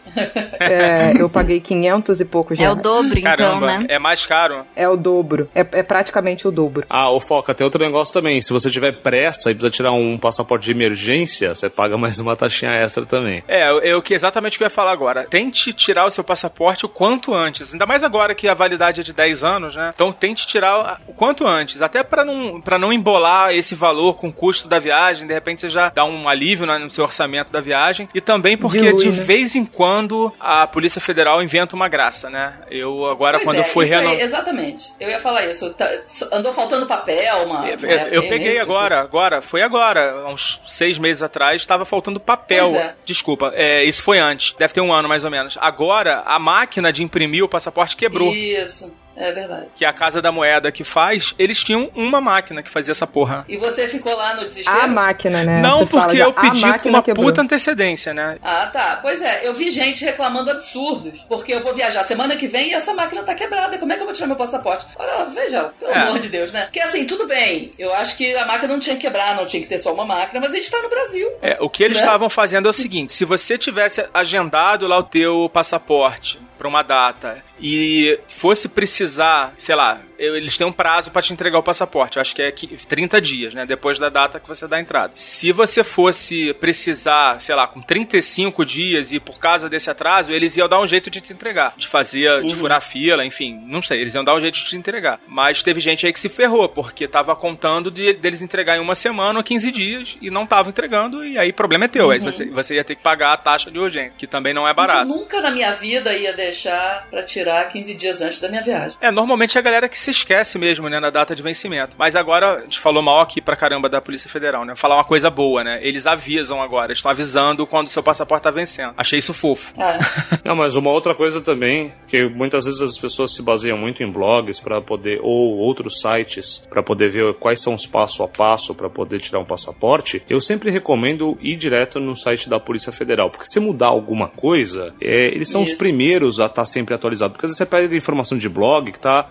É, eu paguei 500 e poucos É reais. o dobro, então, Caramba, né? é mais caro. É o dobro. É, é praticamente o dobro. Ah, ô Foca, tem outro negócio também. Se você tiver pressa e precisa tirar um passaporte de emergência, você paga mais uma taxinha extra também. É, eu, eu que exatamente o que eu ia falar agora. Tente tirar o seu passaporte o quanto antes. Ainda mais agora que a validade é de 10 anos, né? Então tente tirar o quanto antes. Até para não, pra não embolar esse valor com o custo da viagem. De repente você já dá um alívio né, no seu orçamento da viagem. E também porque Dilui, de né? vez em quando a Polícia Federal inventa uma graça, né? Eu agora, Pois quando é, eu fui renovar. exatamente. Eu ia falar isso. Tá- andou faltando papel, uma. Eu, uma eu- peguei agora, agora, foi agora, uns seis meses atrás, estava faltando papel. Pois é. Desculpa, é, isso foi antes, deve ter um ano mais ou menos. Agora, a máquina de imprimir o passaporte quebrou. Isso, é verdade. Que é a Casa da Moeda que faz, eles tinham uma máquina que fazia essa porra. E você ficou lá no desespero? A máquina, né? Não, Você porque eu a pedi com máquina uma quebrou. puta antecedência, né? Ah, tá. Pois é, eu vi gente reclamando absurdos. Porque eu vou viajar semana que vem e essa máquina tá quebrada. Como é que eu vou tirar meu passaporte? Ora, veja, pelo É. amor de Deus, né? Porque assim, tudo bem. Eu acho que a máquina não tinha que quebrar, não tinha que ter só uma máquina, mas a gente tá no Brasil. É, o que eles Né? estavam fazendo é o seguinte: se você tivesse agendado lá o teu passaporte pra uma data. E fosse precisar, sei lá, eles têm um prazo pra te entregar o passaporte. Eu acho que é qui- 30 dias, né? Depois da data que você dá a entrada. Se você fosse precisar, sei lá, com 35 dias e por causa desse atraso, eles iam dar um jeito de te entregar. De fazer, de furar fila, enfim, não sei. Eles iam dar um jeito de te entregar. Mas teve gente aí que se ferrou, porque tava contando de, deles entregar em uma semana ou 15 dias e não tava entregando, e aí o problema é teu. Aí você, você ia ter que pagar a taxa de urgência, que também não é Eu barato. nunca na minha vida ia deixar pra tirar 15 dias antes da minha viagem. É, normalmente a galera que se esquece mesmo, né, na data de vencimento. Mas agora, a gente falou mal aqui pra caramba da Polícia Federal, né? Falar uma coisa boa, né? Eles avisam agora, estão avisando quando o seu passaporte tá vencendo. Achei isso fofo. Ah, Não, mas uma outra coisa também, que muitas vezes as pessoas se baseiam muito em blogs para poder ou outros sites para poder ver quais são os passo a passo para poder tirar um passaporte. Eu sempre recomendo ir direto no site da Polícia Federal, porque se mudar alguma coisa, é, eles são os Isso. primeiros a estar sempre atualizado, porque às vezes você pega informação de blog que tá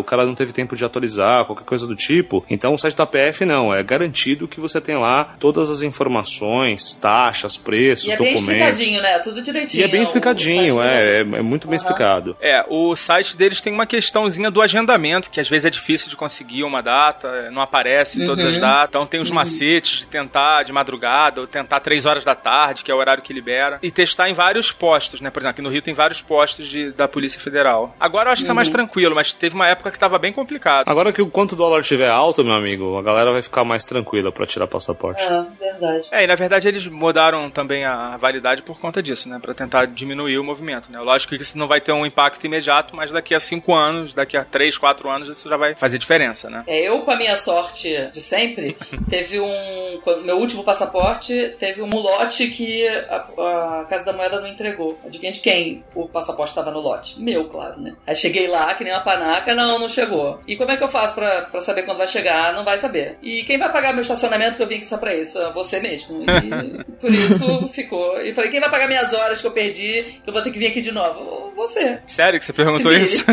o cara não teve tempo de atualizar, qualquer coisa do tipo. Então o site da PF não, é garantido que você tem lá todas as informações, taxas, preços, e é bem documentos. explicadinho, né? Tudo direitinho. E é bem explicadinho, é, é, é muito bem Aham. explicado. É, o site deles tem uma questãozinha do agendamento, que às vezes é difícil de conseguir uma data, não aparece em todas as datas. Então tem os macetes de tentar de madrugada, ou tentar três horas da tarde, que é o horário que libera. E testar em vários postos, né? Por exemplo, aqui no Rio tem vários postos de- da Polícia Federal. Agora eu acho que tá mais tranquilo, mas teve uma época que tava bem complicado. Agora que o quanto o dólar estiver alto, meu amigo, a galera vai ficar mais tranquila pra tirar passaporte. É, verdade. É, e na verdade eles mudaram também a validade por conta disso, né? Pra tentar diminuir o movimento, né? Lógico que isso não vai ter um impacto imediato, mas daqui a cinco anos, daqui a três, quatro anos, isso já vai fazer diferença, né? É, eu, com a minha sorte de sempre, teve um. Meu último passaporte teve um lote que a, a Casa da Moeda não entregou. Adivinha de quem o passaporte estava no lote? Meu, claro, né? Aí cheguei lá, que nem uma panaca, não, não chegou. E como é que eu faço pra, pra saber quando vai chegar? Não vai saber. E quem vai pagar meu estacionamento que eu vim aqui só pra isso? Ah, Você mesmo. E por isso ficou. E falei, quem vai pagar minhas horas que eu perdi, que eu vou ter que vir aqui de novo? Você. Sério que você perguntou isso?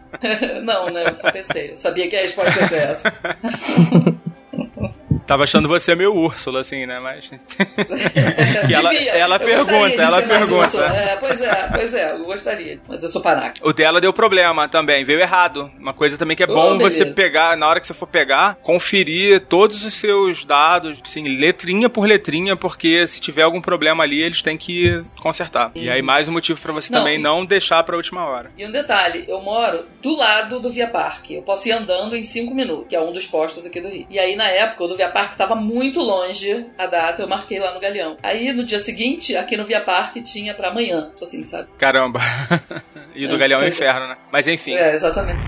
não, né? Eu só pensei. Eu sabia que a resposta ser essa. Tava achando você meio Úrsula, assim, né? Mas. que ela, ela pergunta, ela pergunta. É, pois é, pois é, eu gostaria. Mas eu sou panaca. O dela deu problema também, veio errado. Uma coisa também que é Oh, bom você pegar, na hora que você for pegar, conferir todos os seus dados, assim, letrinha por letrinha, porque se tiver algum problema ali, eles têm que consertar. E aí, mais um motivo pra você Não, também e- não deixar pra última hora. E um detalhe, eu moro do lado do Via Parque. Eu posso ir andando em 5 minutos, que é um dos postos aqui do Rio. E aí, na época, o do Via Parque tava muito longe a data, eu marquei lá no Galeão. Aí, no dia seguinte, aqui no Via Parque tinha pra amanhã, assim, sabe? Caramba. e do É, Galeão é. inferno, né? Mas enfim. É, exatamente.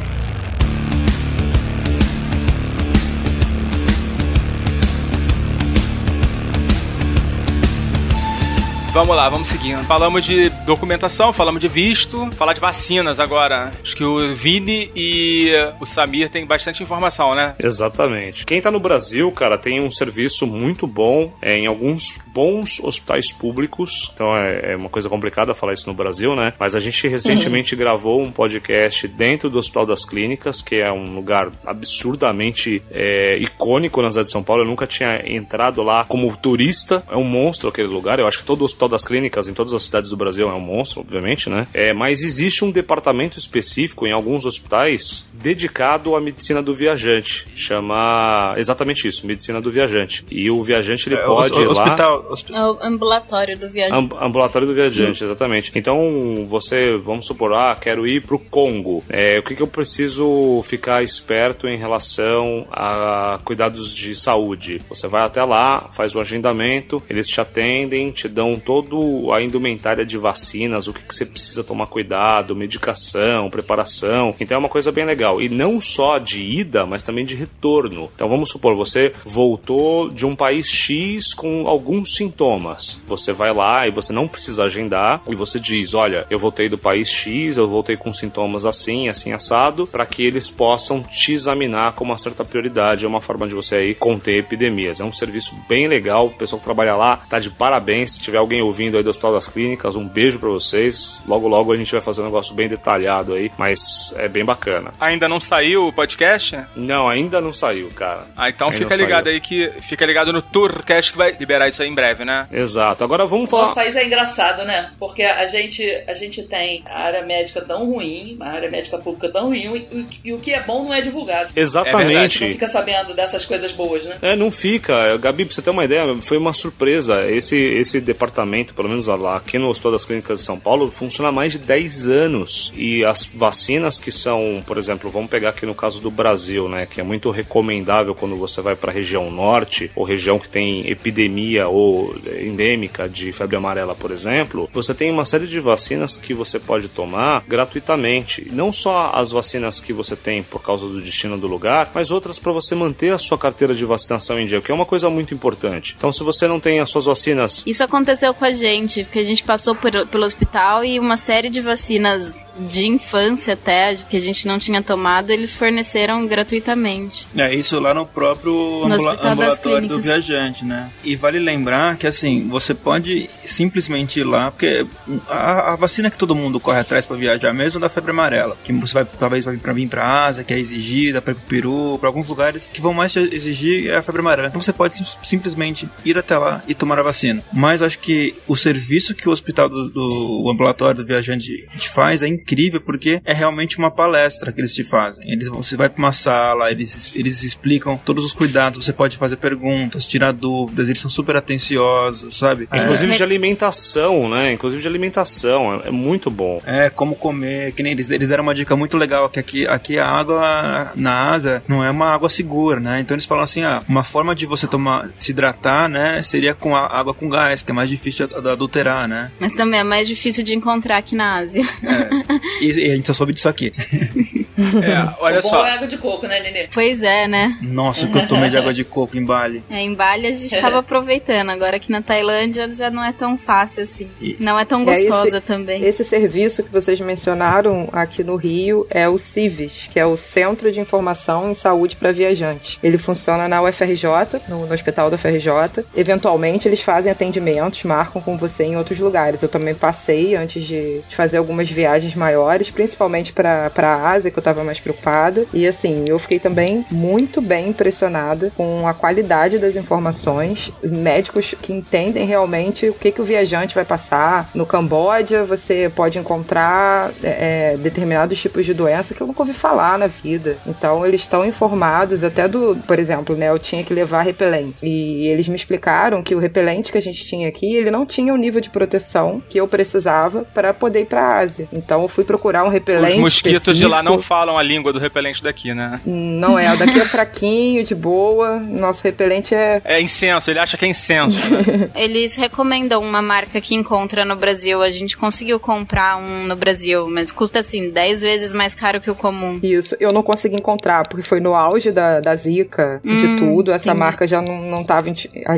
Vamos lá, vamos seguindo. Falamos de documentação, falamos de visto, falar de vacinas agora. Acho que o Vini e o Samir têm bastante informação, né? Exatamente. Quem tá no Brasil, cara, tem um serviço muito bom é, em alguns bons hospitais públicos. Então é, é uma coisa complicada falar isso no Brasil, né? Mas a gente recentemente gravou um podcast dentro do Hospital das Clínicas, que é um lugar absurdamente é, icônico na cidade de São Paulo. Eu nunca tinha entrado lá como turista. É um monstro aquele lugar. Eu acho que todo o Hospital das Clínicas em todas as cidades do Brasil é um monstro, obviamente, né? É, mas existe um departamento específico em alguns hospitais dedicado à medicina do viajante. Chama exatamente isso, medicina do viajante. E o viajante ele É, pode o- ir lá. hospital, hospi- É o ambulatório do viajante. Amb- ambulatório do viajante, exatamente. Então, você, vamos supor, ah, quero ir pro Congo. É, o que, que eu preciso ficar esperto em relação a cuidados de saúde? Você vai até lá, faz o agendamento, eles te atendem, te dão todo a indumentária de vacinas, o que, que você precisa tomar cuidado, medicação, preparação. Então é uma coisa bem legal. E não só de ida, mas também de retorno. Então vamos supor, você voltou de um país X com alguns sintomas. Você vai lá e você não precisa agendar e você diz: Olha, eu voltei do país X, eu voltei com sintomas assim, assim, assado, para que eles possam te examinar com uma certa prioridade. É uma forma de você aí conter epidemias. É um serviço bem legal. O pessoal que trabalha lá tá de parabéns. Se tiver alguém ouvindo aí do Hospital das Clínicas, um beijo para vocês. Logo, logo a gente vai fazer um negócio bem detalhado aí, mas é bem bacana. Ainda não saiu o podcast? Não, ainda não saiu, cara. Ah, então Ainda fica ligado saiu. aí que fica ligado no Tourcast que vai liberar isso aí em breve, né? Exato. Agora vamos O nosso falar. país é engraçado, né? Porque a gente, a gente tem a área médica tão ruim, a área médica pública tão ruim, e, e o que é bom não é divulgado. A Exatamente. gente não fica sabendo dessas coisas boas, né? É, não fica. Gabi, pra você ter uma ideia, foi uma surpresa. Esse, esse departamento, pelo menos lá aqui no Hospital das Clínicas de São Paulo, funciona há mais de 10 anos. E as vacinas que são, por exemplo, vamos pegar aqui no caso do Brasil, né? Que é muito recomendável quando você vai para a região norte, ou região que tem epidemia ou endêmica de febre amarela, por exemplo. Você tem uma série de vacinas que você pode tomar gratuitamente. Não só as vacinas que você tem por causa do destino do lugar, mas outras para você manter a sua carteira de vacinação em dia, que é uma coisa muito importante. Então, se você não tem as suas vacinas Isso aconteceu com a gente, porque a gente passou por- pelo hospital e uma série de vacinas de infância até, que a gente não tinha tomado, eles forneceram gratuitamente. É, isso lá no próprio No ambula- ambulatório do viajante, né? E vale lembrar que, assim, você pode simplesmente ir lá, porque a, a vacina que todo mundo corre atrás pra viajar mesmo é da febre amarela, que você vai, talvez vai pra vir pra Ásia, que é exigida, pra ir pro Peru, pra alguns lugares que vão mais exigir é a febre amarela. Então você pode sim- simplesmente ir até lá e tomar a vacina. Mas acho que o serviço que o hospital do, do o ambulatório do viajante te faz é incrível, porque é realmente uma palestra que eles te fazem. Eles vão, você vai pra uma sala, eles, eles explicam todos os cuidados, você pode fazer perguntas, tirar dúvidas, eles são super atenciosos, sabe? Inclusive de alimentação, né? Inclusive de alimentação. É, é muito bom. É, como comer, que nem eles, eles deram uma dica muito legal, que aqui, aqui a água na Ásia não é uma água segura, né? Então eles falam assim, ah, uma forma de você tomar, se hidratar, né, seria com a água com gás, que é mais difícil de de adulterar, né? Mas também é mais difícil de encontrar aqui na Ásia. E, e a gente só soube disso aqui. É, olha o bom só. é água de coco, né, Nenê? Pois é, né? Nossa, o que eu tomei de água de coco em Bali. É, em Bali a gente tava aproveitando, agora aqui na Tailândia já não é tão fácil assim. Não é tão E gostosa esse- também. Esse serviço que vocês mencionaram aqui no Rio é o CIVIS, que é o Centro de Informação em Saúde para Viajantes. Ele funciona na UFRJ, no, no Hospital da UFRJ. Eventualmente, eles fazem atendimentos, marcam com você em outros lugares. Eu também passei antes de, de fazer algumas viagens maiores, principalmente para a Ásia, que eu estava mais preocupada. E assim, eu fiquei também muito bem impressionada com a qualidade das informações. Médicos que entendem realmente o que, que o viajante vai passar. No Camboja, você pode encontrar é, é determinados tipos de doença que eu nunca ouvi falar na vida. Então, eles estão informados até do, por exemplo, né? Eu tinha que levar repelente. E eles me explicaram que o repelente que a gente tinha aqui, ele não tinha o nível de proteção que eu precisava para poder ir para a Ásia. Então, eu fui procurar um repelente. Os mosquitos específico. de lá não falam a língua do repelente daqui, né? Não é. O daqui é fraquinho, de boa. Nosso repelente é. É incenso, ele acha que é incenso. Né? Eles recomendam uma marca que encontra no Brasil. A gente conseguiu comprar um no Brasil, mas custa assim 10 vezes mais caro que o comum. Isso, eu não consegui encontrar, porque foi no auge da, da Zika, hum, de tudo. Essa entendi. marca já não estava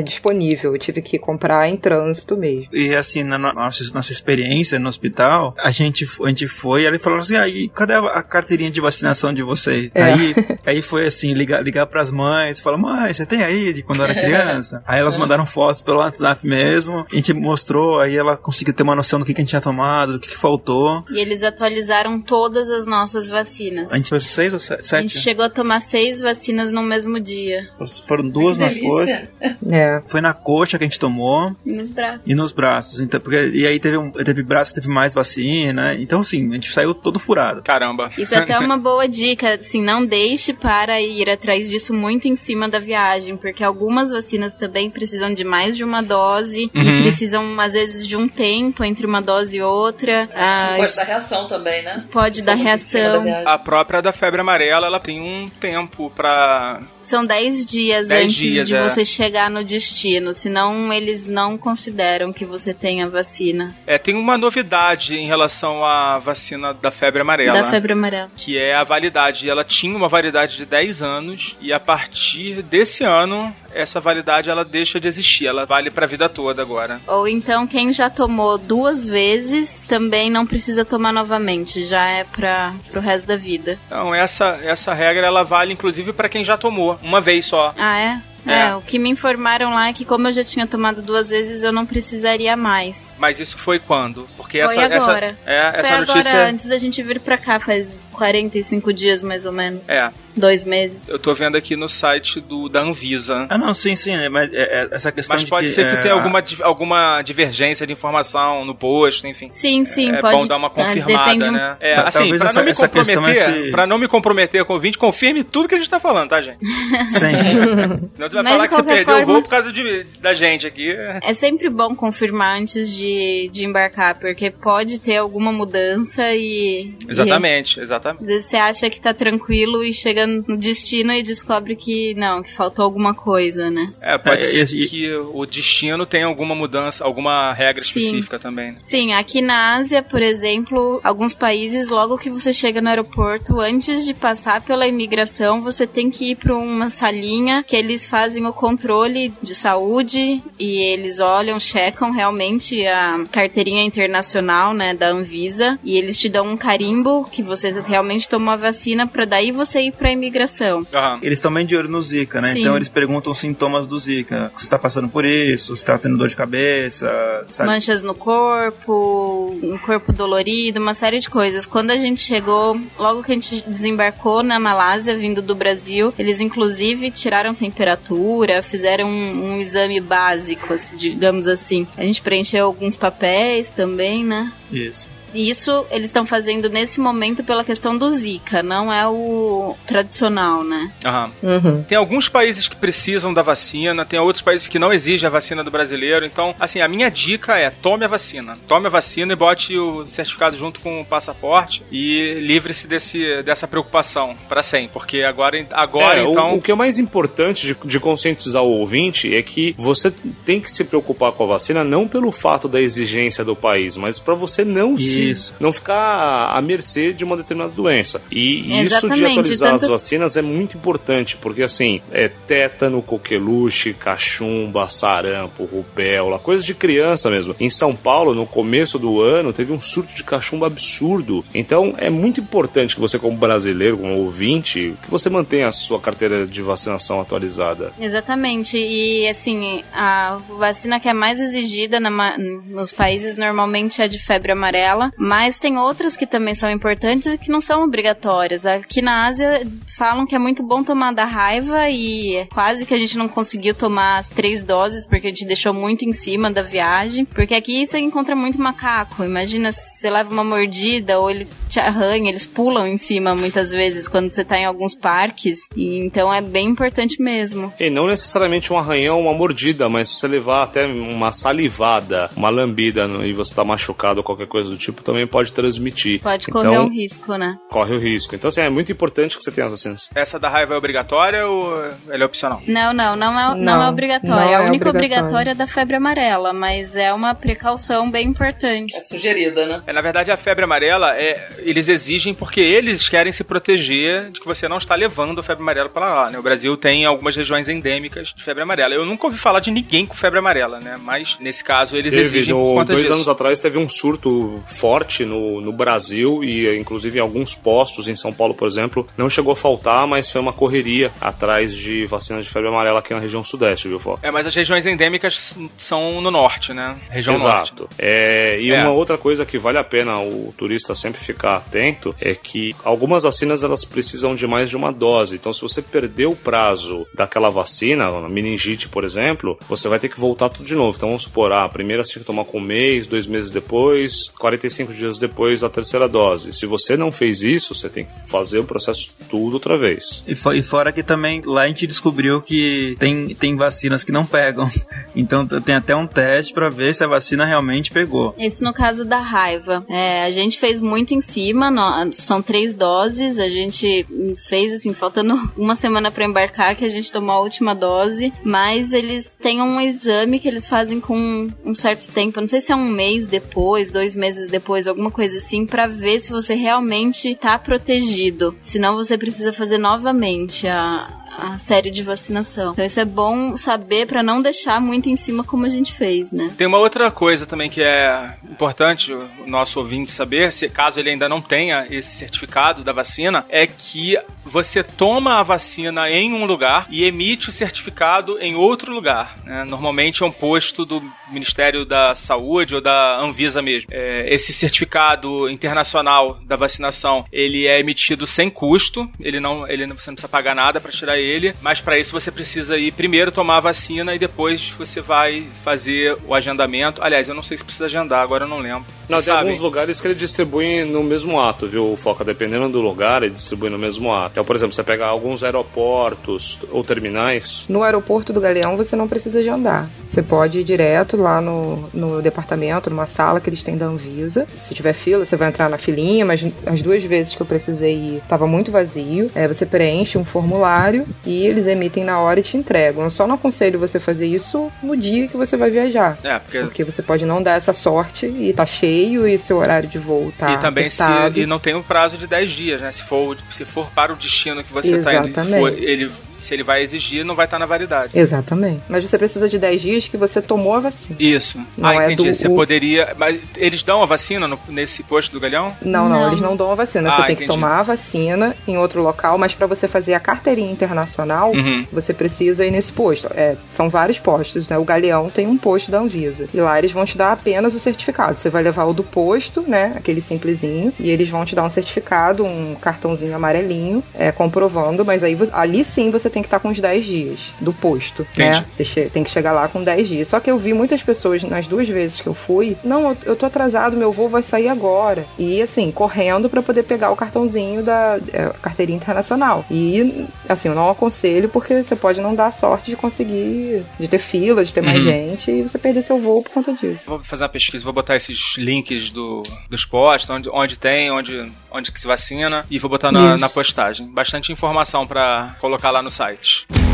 disponível. Eu tive que comprar em trânsito mesmo. E assim, na nossa, nossa experiência no hospital, a gente, a gente foi e ele falou assim: aí, cadê a carteirinha de vacinação de vocês? É. Aí, aí foi assim: ligar, ligar pras mães, falar, mãe, você tem aí de quando era criança? aí elas mandaram fotos pelo WhatsApp mesmo, a gente mostrou, aí ela conseguiu ter uma noção do que, que a gente tinha tomado, do que, que faltou. E eles atualizaram todas as nossas vacinas. A gente foi seis ou sete? A gente chegou a tomar seis vacinas no mesmo dia. Foram duas na coxa. É. Foi na coxa que a gente tomou. E nos braços. E nos braços. Então, porque, e aí teve, um, teve braço, teve mais vacina. Então, assim, a gente saiu todo furado. Caramba. Isso é até uma boa dica. Assim, não deixe para ir atrás disso muito em cima da viagem, porque algumas vacinas também precisam de mais de uma dose uhum. e precisam, às vezes, de um tempo entre uma dose e outra. Ah, pode dar reação também, né? Pode dar reação. A própria da febre amarela, ela tem um tempo para são 10 dias dez antes dias, de é. você chegar no destino, senão eles não consideram que você tenha vacina. É, tem uma novidade em relação à vacina da febre amarela. Da febre amarela. Que é a validade. Ela tinha uma validade de 10 anos e a partir desse ano essa validade ela deixa de existir, ela vale para a vida toda agora. Ou então quem já tomou duas vezes também não precisa tomar novamente, já é para o resto da vida. Então essa essa regra ela vale inclusive para quem já tomou uma vez só. Ah é? É. é. o que me informaram lá é que como eu já tinha tomado duas vezes, eu não precisaria mais. Mas isso foi quando? Porque foi essa, agora. Essa, é, foi essa agora, notícia... antes da gente vir pra cá, faz 45 dias mais ou menos. É. Dois meses. Eu tô vendo aqui no site do, da Anvisa. Ah, não, sim, sim. Mas é, é, essa questão Mas pode que, ser que é, tenha alguma, alguma divergência de informação no post, enfim. Sim, sim, é pode. É bom dar uma confirmada, né? É, tá, assim, pra essa, não me comprometer, esse... pra não me comprometer com o ouvinte, confirme tudo que a gente tá falando, tá, gente? Sim. Não você vai Mas falar que você perdeu forma, o voo por causa de, da gente aqui. É sempre bom confirmar antes de, de embarcar, porque pode ter alguma mudança e... Exatamente, e, exatamente. Às vezes você acha que tá tranquilo e chega no destino e descobre que não, que faltou alguma coisa, né? É, pode é, ser e, que o destino tenha alguma mudança, alguma regra sim. específica também. Né? Sim, aqui na Ásia, por exemplo, alguns países, logo que você chega no aeroporto, antes de passar pela imigração, você tem que ir para uma salinha que eles fazem o controle de saúde e eles olham, checam realmente a carteirinha internacional, né, da Anvisa e eles te dão um carimbo que você realmente tomou a vacina para daí você ir para a imigração. Uhum. Eles estão bem de olho no Zika, né? Sim. Então eles perguntam os sintomas do Zika. Você está passando por isso? Você está tendo dor de cabeça? Sabe? Manchas no corpo, um corpo dolorido, uma série de coisas. Quando a gente chegou, logo que a gente desembarcou na Malásia, vindo do Brasil, eles inclusive tiraram temperatura, fizeram um, um exame básico, digamos assim. A gente preencheu alguns papéis também, né? Isso. Isso eles estão fazendo nesse momento pela questão do Zika, não é o tradicional, né? Aham. Uhum. Tem alguns países que precisam da vacina, tem outros países que não exigem a vacina do brasileiro. Então, assim, a minha dica é tome a vacina. Tome a vacina e bote o certificado junto com o passaporte e livre-se desse, dessa preocupação para sempre. Porque agora, agora é, então. O, o, que é mais importante de, de conscientizar o ouvinte é que você tem que se preocupar com a vacina não pelo fato da exigência do país, mas para você não se isso. Não ficar à mercê de uma determinada doença. E isso de atualizar tanto... as vacinas é muito importante, porque assim, é tétano, coqueluche, cachumba, sarampo, rubéola, coisas de criança mesmo. Em São Paulo, no começo do ano, teve um surto de cachumba absurdo. Então, é muito importante que você, como brasileiro, como ouvinte, que você mantenha a sua carteira de vacinação atualizada. Exatamente. E, assim, a vacina que é mais exigida na, nos países normalmente é de febre amarela mas tem outras que também são importantes e que não são obrigatórias. Aqui na Ásia falam que é muito bom tomar da raiva e quase que a gente não conseguiu tomar as três doses porque a gente deixou muito em cima da viagem, porque aqui você encontra muito macaco. Imagina se você leva uma mordida ou ele te arranha, eles pulam em cima muitas vezes quando você tá em alguns parques. E então é bem importante mesmo. E não necessariamente um arranhão, uma mordida, mas se você levar até uma salivada, uma lambida e você tá machucado ou qualquer coisa do tipo, também pode transmitir. Pode correr então, um risco, né? Corre o risco. Então, assim, é muito importante que você tenha essa sensação. Essa da raiva é obrigatória ou ela é opcional? Não, não, não é, não, Não, é obrigatória. não é a única obrigatória. obrigatória é da febre amarela, mas é uma precaução bem importante. É sugerida, né? É, na verdade, a febre amarela, é, eles exigem porque eles querem se proteger de que você não está levando a febre amarela para lá, né? O Brasil tem algumas regiões endêmicas de febre amarela. Eu nunca ouvi falar de ninguém com febre amarela, né? Mas, nesse caso, eles Teve, exigem no, por conta dois disso. anos atrás teve um surto forte no, no Brasil e inclusive em alguns postos em São Paulo, por exemplo, não chegou a faltar, mas foi uma correria atrás de vacinas de febre amarela aqui na região sudeste, viu, Fó? É, mas as regiões endêmicas são no norte, né? Região norte. Exato. É, e É. uma outra coisa que vale a pena o turista sempre ficar atento é que algumas vacinas elas precisam de mais de uma dose. Então, se você perder o prazo daquela vacina, a meningite, por exemplo, você vai ter que voltar tudo de novo. Então, vamos supor, ah, a primeira você tem que tomar com um mês, dois meses depois, 45 dias depois a terceira dose. Se você não fez isso, você tem que fazer o processo tudo outra vez. E, fo- e fora que também lá a gente descobriu que tem, tem vacinas que não pegam. Então tem até um teste pra ver se a vacina realmente pegou. Esse no caso da raiva. É, a gente fez muito em cima, nó- são três doses. A gente fez assim, faltando uma semana pra embarcar, que a gente tomou a última dose. Mas eles têm um exame que eles fazem com um certo tempo. Não sei se é um mês depois, dois meses depois, alguma coisa assim, pra ver se você realmente tá protegido. Senão você precisa fazer novamente a. A série de vacinação. Então, isso é bom saber pra não deixar muito em cima como a gente fez, né? Tem uma outra coisa também que é importante o nosso ouvinte saber, se caso ele ainda não tenha esse certificado da vacina, é que você toma a vacina em um lugar e emite o certificado em outro lugar. né? Normalmente é um posto do Ministério da Saúde ou da Anvisa mesmo. É, esse certificado internacional da vacinação, ele é emitido sem custo, ele não, ele você não precisa pagar nada para tirar ele, mas para isso você precisa ir primeiro tomar a vacina e depois você vai fazer o agendamento. Aliás, eu não sei se precisa agendar, agora eu não lembro. Não, Vocês tem sabem? alguns lugares que ele distribui no mesmo ato, viu, Foca? Dependendo do lugar, ele distribui no mesmo ato. Então, por exemplo, você pega alguns aeroportos ou terminais. No aeroporto do Galeão você não precisa de andar. Você pode ir direto lá no, no departamento, numa sala que eles têm da Anvisa. Se tiver fila, você vai entrar na filinha, mas as duas vezes que eu precisei ir, estava muito vazio. É, você preenche um formulário e eles emitem na hora e te entregam. Eu só não aconselho você fazer isso no dia que você vai viajar. É, porque Porque você pode não dar essa sorte e tá cheio e seu horário de voo tá e também se apertado. e não tem um prazo de 10 dias, né? Se for, se for para o destino que você está indo, e Exatamente. for, ele se ele vai exigir, não vai estar na validade. Exatamente. Mas você precisa de 10 dias que você tomou a vacina. Isso. Não ah, é entendi. do- Você o- poderia. Mas eles dão a vacina no- nesse posto do Galeão? Não, não, Não. eles não dão a vacina. Ah, você tem que entendi. tomar a vacina em outro local, mas para você fazer a carteirinha internacional, Uhum. você precisa ir nesse posto. É, são vários postos, né? O Galeão tem um posto da Anvisa. E lá eles vão te dar apenas o certificado. Você vai levar o do posto, né? Aquele simplesinho. E eles vão te dar um certificado, um cartãozinho amarelinho, é, comprovando. Mas aí ali sim você tem que estar com os 10 dias do posto, né? Entendi. Você che- tem que chegar lá com 10 dias. Só que eu vi muitas pessoas nas duas vezes que eu fui, não, eu, eu tô atrasado, meu voo vai sair agora. E assim, correndo pra poder pegar o cartãozinho da é, carteirinha internacional. E assim, eu não aconselho porque você pode não dar sorte de conseguir, de ter fila, de ter mais Uhum. gente e você perder seu voo por conta disso. Vou fazer uma pesquisa, vou botar esses links do, dos postos, onde, onde tem, onde, onde que se vacina, e vou botar na, na postagem. Bastante informação pra colocar lá no site sites.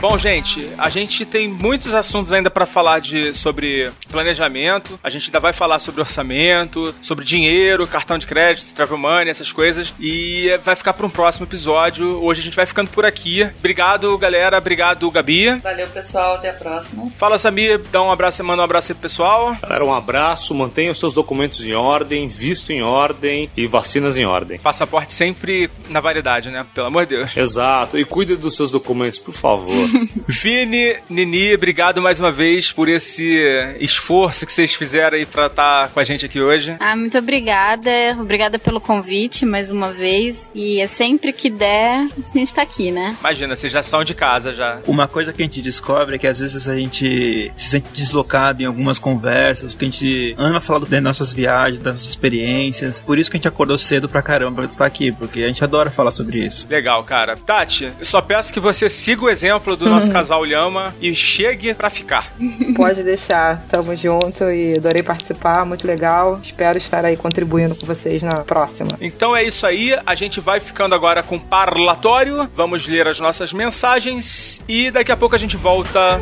Bom, gente, a gente tem muitos assuntos ainda pra falar de, sobre planejamento. A gente ainda vai falar sobre orçamento, sobre dinheiro, cartão de crédito, travel money, essas coisas. E vai ficar para um próximo episódio. Hoje a gente vai ficando por aqui. Obrigado, galera. Obrigado, Gabi. Valeu, pessoal. Até a próxima. Fala, Samir. Dá um abraço, manda um abraço aí pro pessoal. Galera, um abraço, mantenha os seus documentos em ordem, visto em ordem e vacinas em ordem. Passaporte sempre na validade, né? Pelo amor de Deus. Exato, e cuide dos seus documentos, por favor. Vini, Nini, obrigado mais uma vez por esse esforço que vocês fizeram aí pra estar com a gente aqui hoje. Ah, muito obrigada. Obrigada pelo convite mais uma vez. E é sempre que der, a gente tá aqui, né? Imagina, vocês já são de casa já. Uma coisa que a gente descobre é que às vezes a gente se sente deslocado em algumas conversas, porque a gente ama falar das nossas viagens, das nossas experiências. Por isso que a gente acordou cedo pra caramba pra estar aqui, porque a gente adora falar sobre isso. Legal, cara. Tati, eu só peço que você siga o exemplo do nosso casal Lhama e chegue pra ficar. Pode deixar. Tamo junto e adorei participar, muito legal. Espero estar aí contribuindo com vocês na próxima. Então é isso aí, a gente vai ficando agora com parlatório, vamos ler as nossas mensagens e daqui a pouco a gente volta.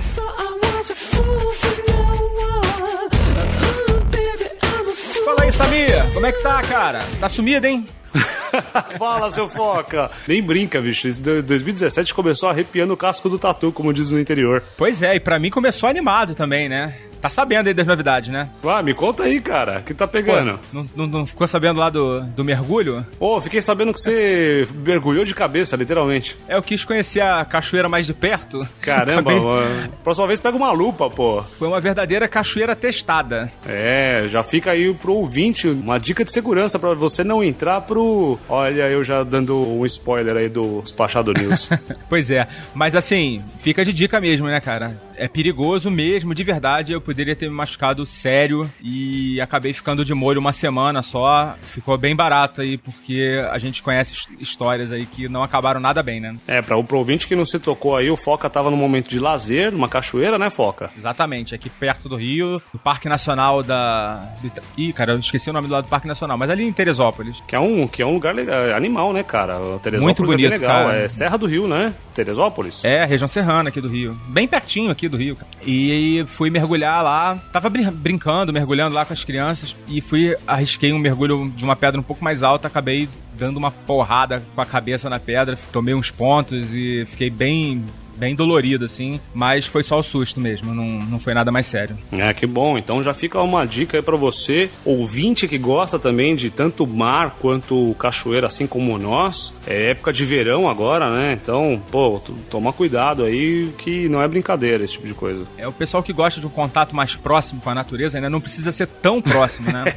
Fala aí, Samir, como é que tá, cara? Tá sumido, hein? Fala, seu foca! Nem brinca, bicho. Esse do- 2017 começou arrepiando o casco do tatu, como diz no interior. Pois é, e pra mim começou animado também, né? Tá sabendo aí das novidades, né? Ah, me conta aí, cara. O que tá Pô, pegando? não, não- não ficou sabendo lá do, do mergulho? Ô, fiquei sabendo que você mergulhou de cabeça, literalmente. É, eu quis conhecer a cachoeira mais de perto. Caramba, Acabei- mano. Próxima vez pega uma lupa, pô. Foi uma verdadeira cachoeira testada. É, já fica aí pro ouvinte uma dica de segurança pra você não entrar pro. Olha, eu já dando um spoiler aí do Despachado News. Pois é, mas assim, fica de dica mesmo, né, cara? É perigoso mesmo, de verdade. Eu poderia ter me machucado sério e acabei ficando de molho uma semana só. Ficou bem barato aí, porque a gente conhece his- histórias aí que não acabaram nada bem, né? é, pra o ouvinte que não se tocou aí, o Foca tava num momento de lazer, numa cachoeira, né, Foca? Exatamente, aqui perto do Rio, no Parque Nacional da. Ih, cara, eu esqueci o nome do lado do Parque Nacional, mas ali em Teresópolis. Que é um, que é um lugar legal, animal, né, cara? O Teresópolis Muito é bonito, legal. cara. É Serra do Rio, né? Teresópolis? É, região serrana aqui do Rio. Bem pertinho aqui do Rio, cara. E fui mergulhar lá. Tava brin- brincando, mergulhando lá com as crianças. E fui, arrisquei um mergulho de uma pedra um pouco mais alta. Acabei dando uma porrada com a cabeça na pedra. Tomei uns pontos e fiquei bem. Bem dolorido, assim, mas foi só o susto mesmo, não, não foi nada mais sério. É, que bom. Então já fica uma dica aí pra você, ouvinte que gosta também de tanto mar quanto cachoeira, assim como nós. É época de verão agora, né? Então, pô, toma cuidado aí que não é brincadeira esse tipo de coisa. É o pessoal que gosta de um contato mais próximo com a natureza, ainda não precisa ser tão próximo, né?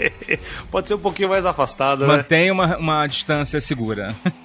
Pode ser um pouquinho mais afastado, né? Mantenha uma, uma distância segura.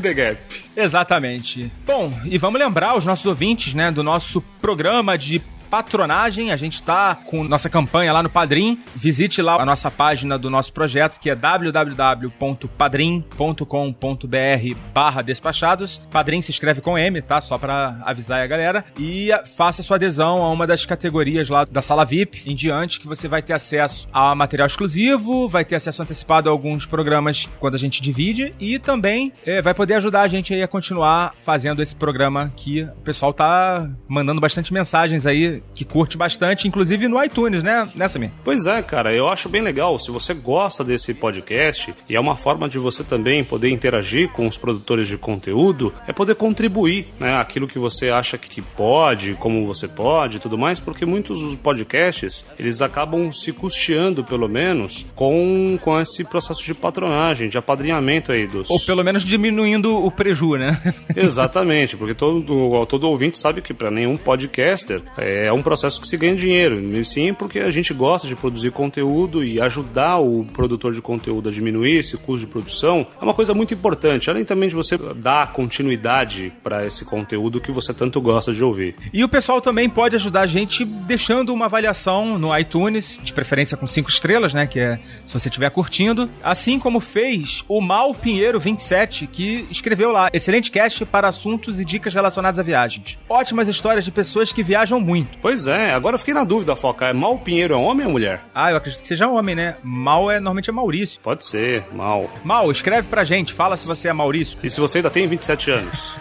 The gap. Exatamente. Bom, e vamos lembrar os nossos ouvintes, né, do nosso programa de patronagem. A gente tá com nossa campanha lá no Padrim. Visite lá a nossa página do nosso projeto, que é www.padrim.com.br barra despachados. Padrim se escreve com M, tá? Só pra avisar a galera. E faça sua adesão a uma das categorias lá da sala VIP em diante, que você vai ter acesso a material exclusivo, vai ter acesso antecipado a alguns programas quando a gente divide e também eh, vai poder ajudar a gente aí a continuar fazendo esse programa que o pessoal tá mandando bastante mensagens aí que curte bastante, inclusive no iTunes, né, né Samir? Pois é, cara, eu acho bem legal. Se você gosta desse podcast, e é uma forma de você também poder interagir com os produtores de conteúdo, é poder contribuir, né? Aquilo que você acha que pode, como você pode e tudo mais, porque muitos dos podcasts, eles acabam se custeando, pelo menos, com, com esse processo de patronagem, de apadrinhamento aí dos... Ou pelo menos diminuindo o preju, né? Exatamente, porque todo, todo ouvinte sabe que para nenhum podcaster é um processo que se ganha dinheiro. E sim, porque a gente gosta de produzir conteúdo e ajudar o produtor de conteúdo a diminuir esse custo de produção é uma coisa muito importante. Além também de você dar continuidade para esse conteúdo que você tanto gosta de ouvir. E o pessoal também pode ajudar a gente deixando uma avaliação no iTunes, de preferência com cinco estrelas, né? Que é se você estiver curtindo. Assim como fez o Mal Pinheiro 27, que escreveu lá: excelente cast para assuntos e dicas relacionadas a viagens. Ótimas histórias de pessoas que viajam muito. Pois é, agora eu fiquei na dúvida, Foca. É Mal Pinheiro é homem ou mulher? Ah, eu acredito que seja homem, né? Mal é normalmente é Maurício. Pode ser, Mal. Mal, escreve pra gente, fala se você é Maurício. E se você ainda tem 27 anos?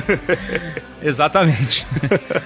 Exatamente.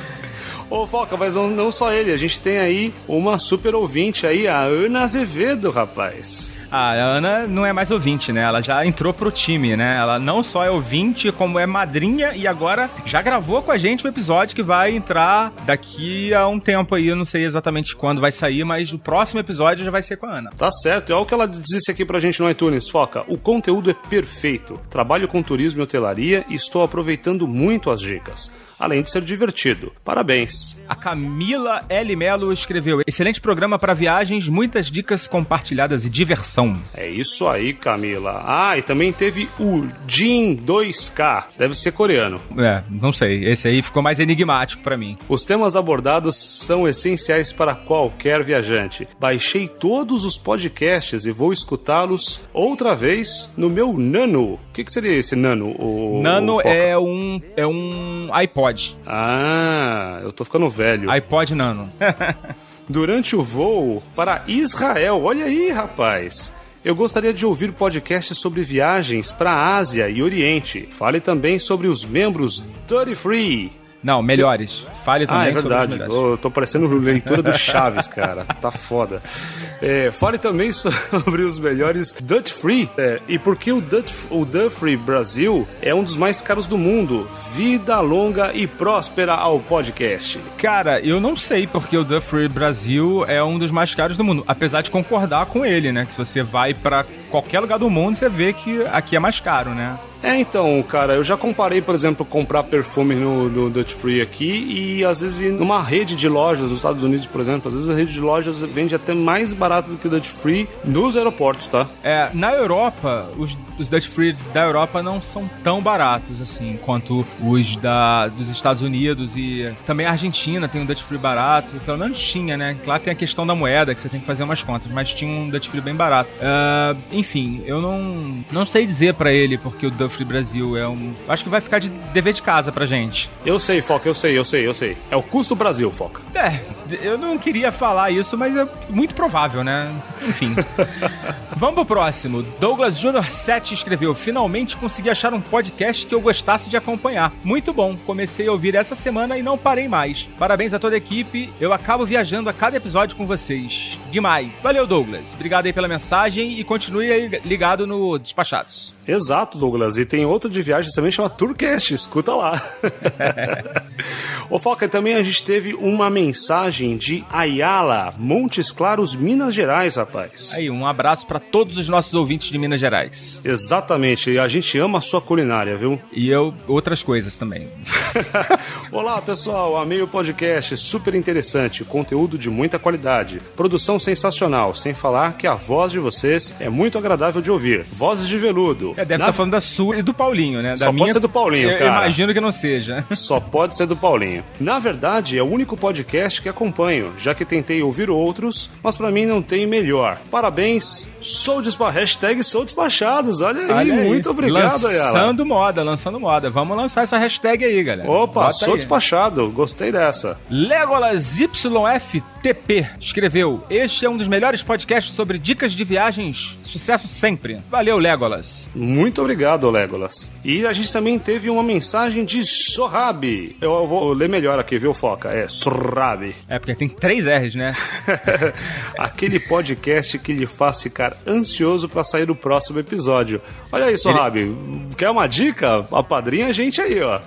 Ô, Foca, mas não, não só ele, a gente tem aí uma super ouvinte aí, a Ana Azevedo, rapaz. Ah, a Ana não é mais ouvinte, né? Ela já entrou pro time, né? Ela não só é ouvinte, como é madrinha e agora já gravou com a gente o episódio que vai entrar daqui a um tempo aí. Eu não sei exatamente quando vai sair, mas o próximo episódio já vai ser com a Ana. Tá certo. Olha o que ela disse aqui pra gente no iTunes, Foca. O conteúdo é perfeito. Trabalho com turismo e hotelaria e estou aproveitando muito as dicas além de ser divertido. Parabéns. A Camila L. Melo escreveu: excelente programa para viagens, muitas dicas compartilhadas e diversão. É isso aí, Camila. Ah, e também teve o Jin 2K. Deve ser coreano. É, não sei. Esse aí ficou mais enigmático para mim. Os temas abordados são essenciais para qualquer viajante. Baixei todos os podcasts e vou escutá-los outra vez no meu Nano. O que, que seria esse Nano? O, Nano o é um é um iPod. Ah, eu tô ficando velho. iPod Nano. Durante o voo para Israel, olha aí, rapaz. Eu gostaria de ouvir podcast sobre viagens para a Ásia e Oriente. Fale também sobre os membros Duty Free. Não, melhores. Fale também ah, é verdade. sobre os melhores. Eu tô parecendo leitura do Chaves, cara. Tá foda. É, fale também sobre os melhores Dutch Free. É, e por que o Dutch, o Dutch Free Brasil é um dos mais caros do mundo. Vida longa e próspera ao podcast. Cara, eu não sei porque o Duff Free Brasil é um dos mais caros do mundo. Apesar de concordar com ele, né? Que se você vai pra qualquer lugar do mundo, você vê que aqui é mais caro, né? É, então, cara, eu já comparei, por exemplo, comprar perfume no, no Dutch Free aqui e às vezes numa rede de lojas nos Estados Unidos, por exemplo, às vezes a rede de lojas vende até mais barato do que o Dutch Free nos aeroportos, tá? É, na Europa, os, os Dutch Free da Europa não são tão baratos assim quanto os da, dos Estados Unidos e também a Argentina tem um Dutch Free barato, pelo menos tinha, né? Lá tem a questão da moeda que você tem que fazer umas contas, mas tinha um Dutch Free bem barato. Uh, enfim, eu não, não sei dizer para ele porque o Dutch Free Brasil é um. Acho que vai ficar de dever de casa pra gente. Eu sei, Foca, eu sei, eu sei, eu sei. É o custo Brasil, Foca. É, eu não queria falar isso, mas é muito provável, né? Enfim. Vamos pro próximo. Douglas Jr. 7 escreveu: Finalmente consegui achar um podcast que eu gostasse de acompanhar. Muito bom. Comecei a ouvir essa semana e não parei mais. Parabéns a toda a equipe. Eu acabo viajando a cada episódio com vocês. Demais. Valeu, Douglas. Obrigado aí pela mensagem e continue aí ligado no Despachados. Exato, Douglas. E tem outro de viagem também chama Tourcast. Escuta lá. Ô, Foca, também a gente teve uma mensagem de Ayala, Montes Claros, Minas Gerais, rapaz. Aí, um abraço para todos os nossos ouvintes de Minas Gerais. Exatamente. E a gente ama a sua culinária, viu? E eu, outras coisas também. Olá, pessoal. Amei o podcast. Super interessante. Conteúdo de muita qualidade. Produção sensacional. Sem falar que a voz de vocês é muito agradável de ouvir. Vozes de veludo. É, deve Na... estar falando da sua e do Paulinho, né? Da Só minha... pode ser do Paulinho, eu, cara. imagino que não seja. Só pode ser do Paulinho. Na verdade, é o único podcast que acompanho, já que tentei ouvir outros, mas para mim não tem melhor. Parabéns. Sou despa... Hashtag sou despachados. Olha aí, Olha aí. muito obrigado, Lançando Ayala. moda, lançando moda. Vamos lançar essa hashtag aí, galera. Opa, Bota sou aí. despachado. Gostei dessa. Legolas YFTP escreveu: Este é um dos melhores podcasts sobre dicas de viagens. Sucesso sempre. Valeu, Legolas. Muito obrigado, Legolas. E a gente também teve uma mensagem de Sorrabi. Eu vou ler melhor aqui, viu, Foca? É Sorrabi. É, porque tem três R's, né? Aquele podcast que lhe faz ficar ansioso para sair do próximo episódio. Olha aí, Sorrabi. Ele... Quer uma dica? A padrinha a gente aí, ó.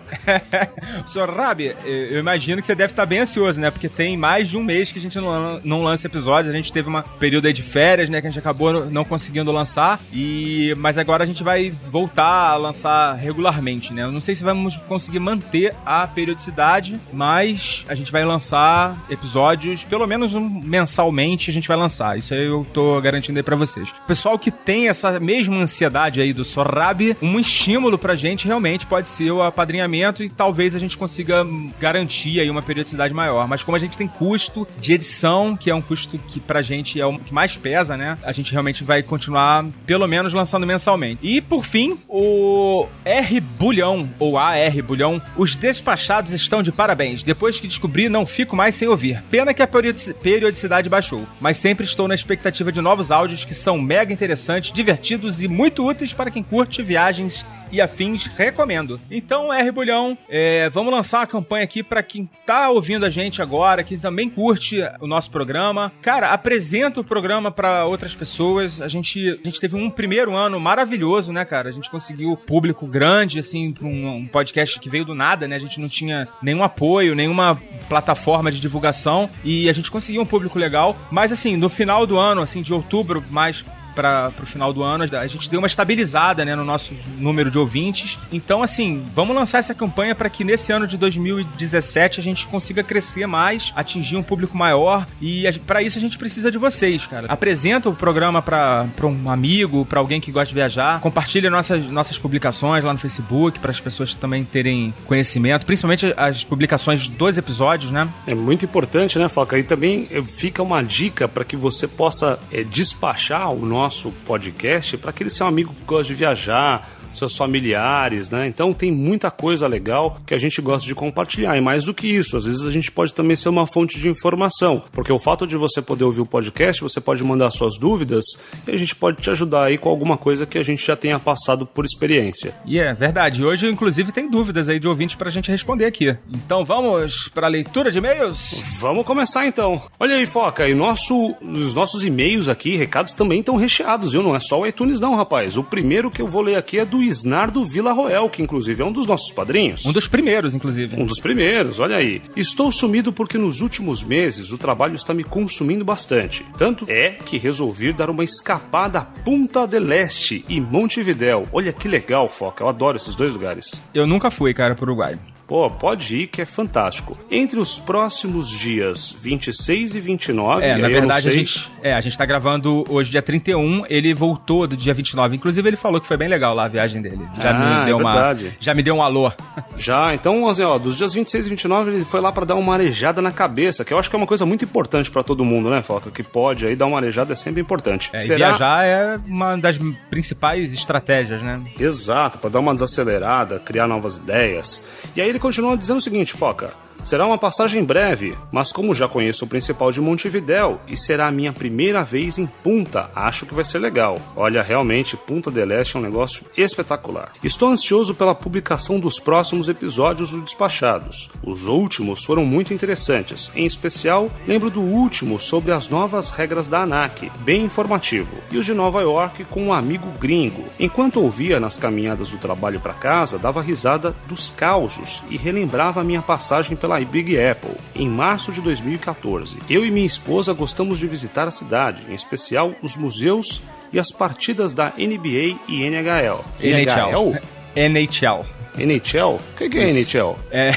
Sorrabi, eu imagino que você deve estar bem ansioso, né? Porque tem mais de um mês que a gente não, não lança episódios. A gente teve uma período aí de férias, né? Que a gente acabou não conseguindo lançar. E Mas agora a gente vai voltar a lançar regularmente, né? Eu não sei se vamos conseguir manter a periodicidade, mas a gente vai lançar episódios, pelo menos um, mensalmente a gente vai lançar. Isso aí eu tô garantindo aí pra vocês. Pessoal que tem essa mesma ansiedade aí do Sorrabi, um estímulo pra gente realmente pode ser o apadrinhamento e talvez a gente consiga garantir aí uma periodicidade maior. Mas como a gente tem custo de edição, que é um custo que pra gente é o que mais pesa, né? A gente realmente vai continuar, pelo menos, lançando mensalmente. E por fim, o R Bulhão, ou AR Bulhão, os despachados estão de parabéns. Depois que descobri, não fico mais sem ouvir. Pena que a periodicidade baixou, mas sempre estou na expectativa de novos áudios que são mega interessantes, divertidos e muito úteis para quem curte viagens e afins, recomendo. Então, R Bulhão, é, vamos lançar uma campanha aqui para quem tá ouvindo a gente agora, que também curte o nosso programa. Cara, apresenta o programa para outras pessoas. A gente, a gente teve um primeiro ano maravilhoso, né, cara? A gente conseguiu público grande, assim, pra um, um podcast que veio do nada, né? A gente não tinha nenhum apoio, nenhuma plataforma de divulgação e a gente conseguiu um público legal. Mas, assim, no final do ano, assim, de outubro, mais para o final do ano, a gente deu uma estabilizada né, no nosso número de ouvintes. Então, assim, vamos lançar essa campanha para que nesse ano de 2017 a gente consiga crescer mais, atingir um público maior e para isso a gente precisa de vocês, cara. Apresenta o programa para um amigo, para alguém que gosta de viajar, compartilha nossas, nossas publicações lá no Facebook para as pessoas também terem conhecimento, principalmente as publicações dos episódios, né? É muito importante, né, Foca? E também eh, fica uma dica para que você possa é, despachar o nosso nosso podcast para aquele seu amigo que gosta de viajar, seus familiares, né? Então tem muita coisa legal que a gente gosta de compartilhar. E mais do que isso, às vezes a gente pode também ser uma fonte de informação, porque o fato de você poder ouvir o podcast, você pode mandar suas dúvidas e a gente pode te ajudar aí com alguma coisa que a gente já tenha passado por experiência. E é verdade. Hoje, inclusive, tem dúvidas aí de ouvintes para a gente responder aqui. Então vamos para a leitura de e-mails? Vamos começar então. Olha aí, Foca, e nosso, os nossos e-mails aqui, recados também estão recheados, viu? Não é só o iTunes não, rapaz. O primeiro que eu vou ler aqui é do Isnardo Villarroel, que inclusive é um dos nossos padrinhos. Um dos primeiros, inclusive. Um dos primeiros, olha aí. Estou sumido porque nos últimos meses o trabalho está me consumindo bastante. Tanto é que resolvi dar uma escapada a Punta del Este e Montevidéu. Olha que legal, Foca. Eu adoro esses dois lugares. Eu nunca fui, cara, pro Uruguai. Pô, pode ir que é fantástico. Entre os próximos dias 26 e 29, é, na verdade a gente, é, a gente tá gravando hoje dia 31, ele voltou do dia 29. Inclusive ele falou que foi bem legal lá a viagem dele. Já ah, me deu é uma verdade. já me deu um alô. Já, então, assim, ó, dos dias 26 e 29 ele foi lá para dar uma arejada na cabeça, que eu acho que é uma coisa muito importante para todo mundo, né, Foca? Que pode aí dar uma arejada é sempre importante. É, Será... viajar é uma das principais estratégias, né? Exato, para dar uma desacelerada, criar novas ideias. E aí ele continua dizendo o seguinte, Foca. Será uma passagem breve, mas como já conheço o principal de Montevidéu e será a minha primeira vez em Punta, acho que vai ser legal. Olha, realmente, Punta del Este é um negócio espetacular. Estou ansioso pela publicação dos próximos episódios do Despachados. Os últimos foram muito interessantes, em especial lembro do último sobre as novas regras da ANAC, bem informativo, e os de Nova York com um amigo gringo. Enquanto ouvia nas caminhadas do trabalho para casa, dava risada dos causos e relembrava a minha passagem pela Big Apple, em março de 2014. Eu e minha esposa gostamos de visitar a cidade, em especial os museus e as partidas da NBA e NHL. NHL? NHL. NHL? O que, que é NHL? É.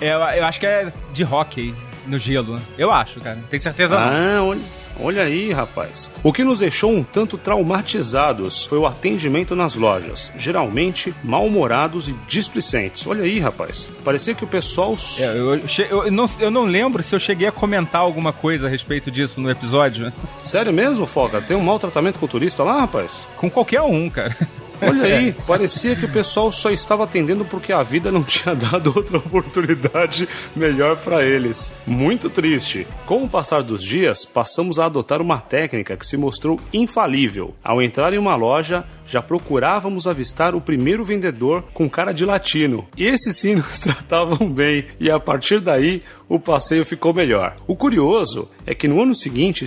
é, eu acho que é de hockey no gelo. Eu acho, cara. Tem certeza ah, não. Olha. Olha aí, rapaz. O que nos deixou um tanto traumatizados foi o atendimento nas lojas, geralmente mal-humorados e displicentes. Olha aí, rapaz. Parecia que o pessoal. É, eu, eu, não, eu não lembro se eu cheguei a comentar alguma coisa a respeito disso no episódio. Sério mesmo, Foca? Tem um mau tratamento com o turista lá, rapaz? Com qualquer um, cara. Olha aí, parecia que o pessoal só estava atendendo porque a vida não tinha dado outra oportunidade melhor para eles. Muito triste. Com o passar dos dias, passamos a adotar uma técnica que se mostrou infalível. Ao entrar em uma loja, já procurávamos avistar o primeiro vendedor com cara de latino. E esses sim nos tratavam bem, e a partir daí o passeio ficou melhor. O curioso é que no ano seguinte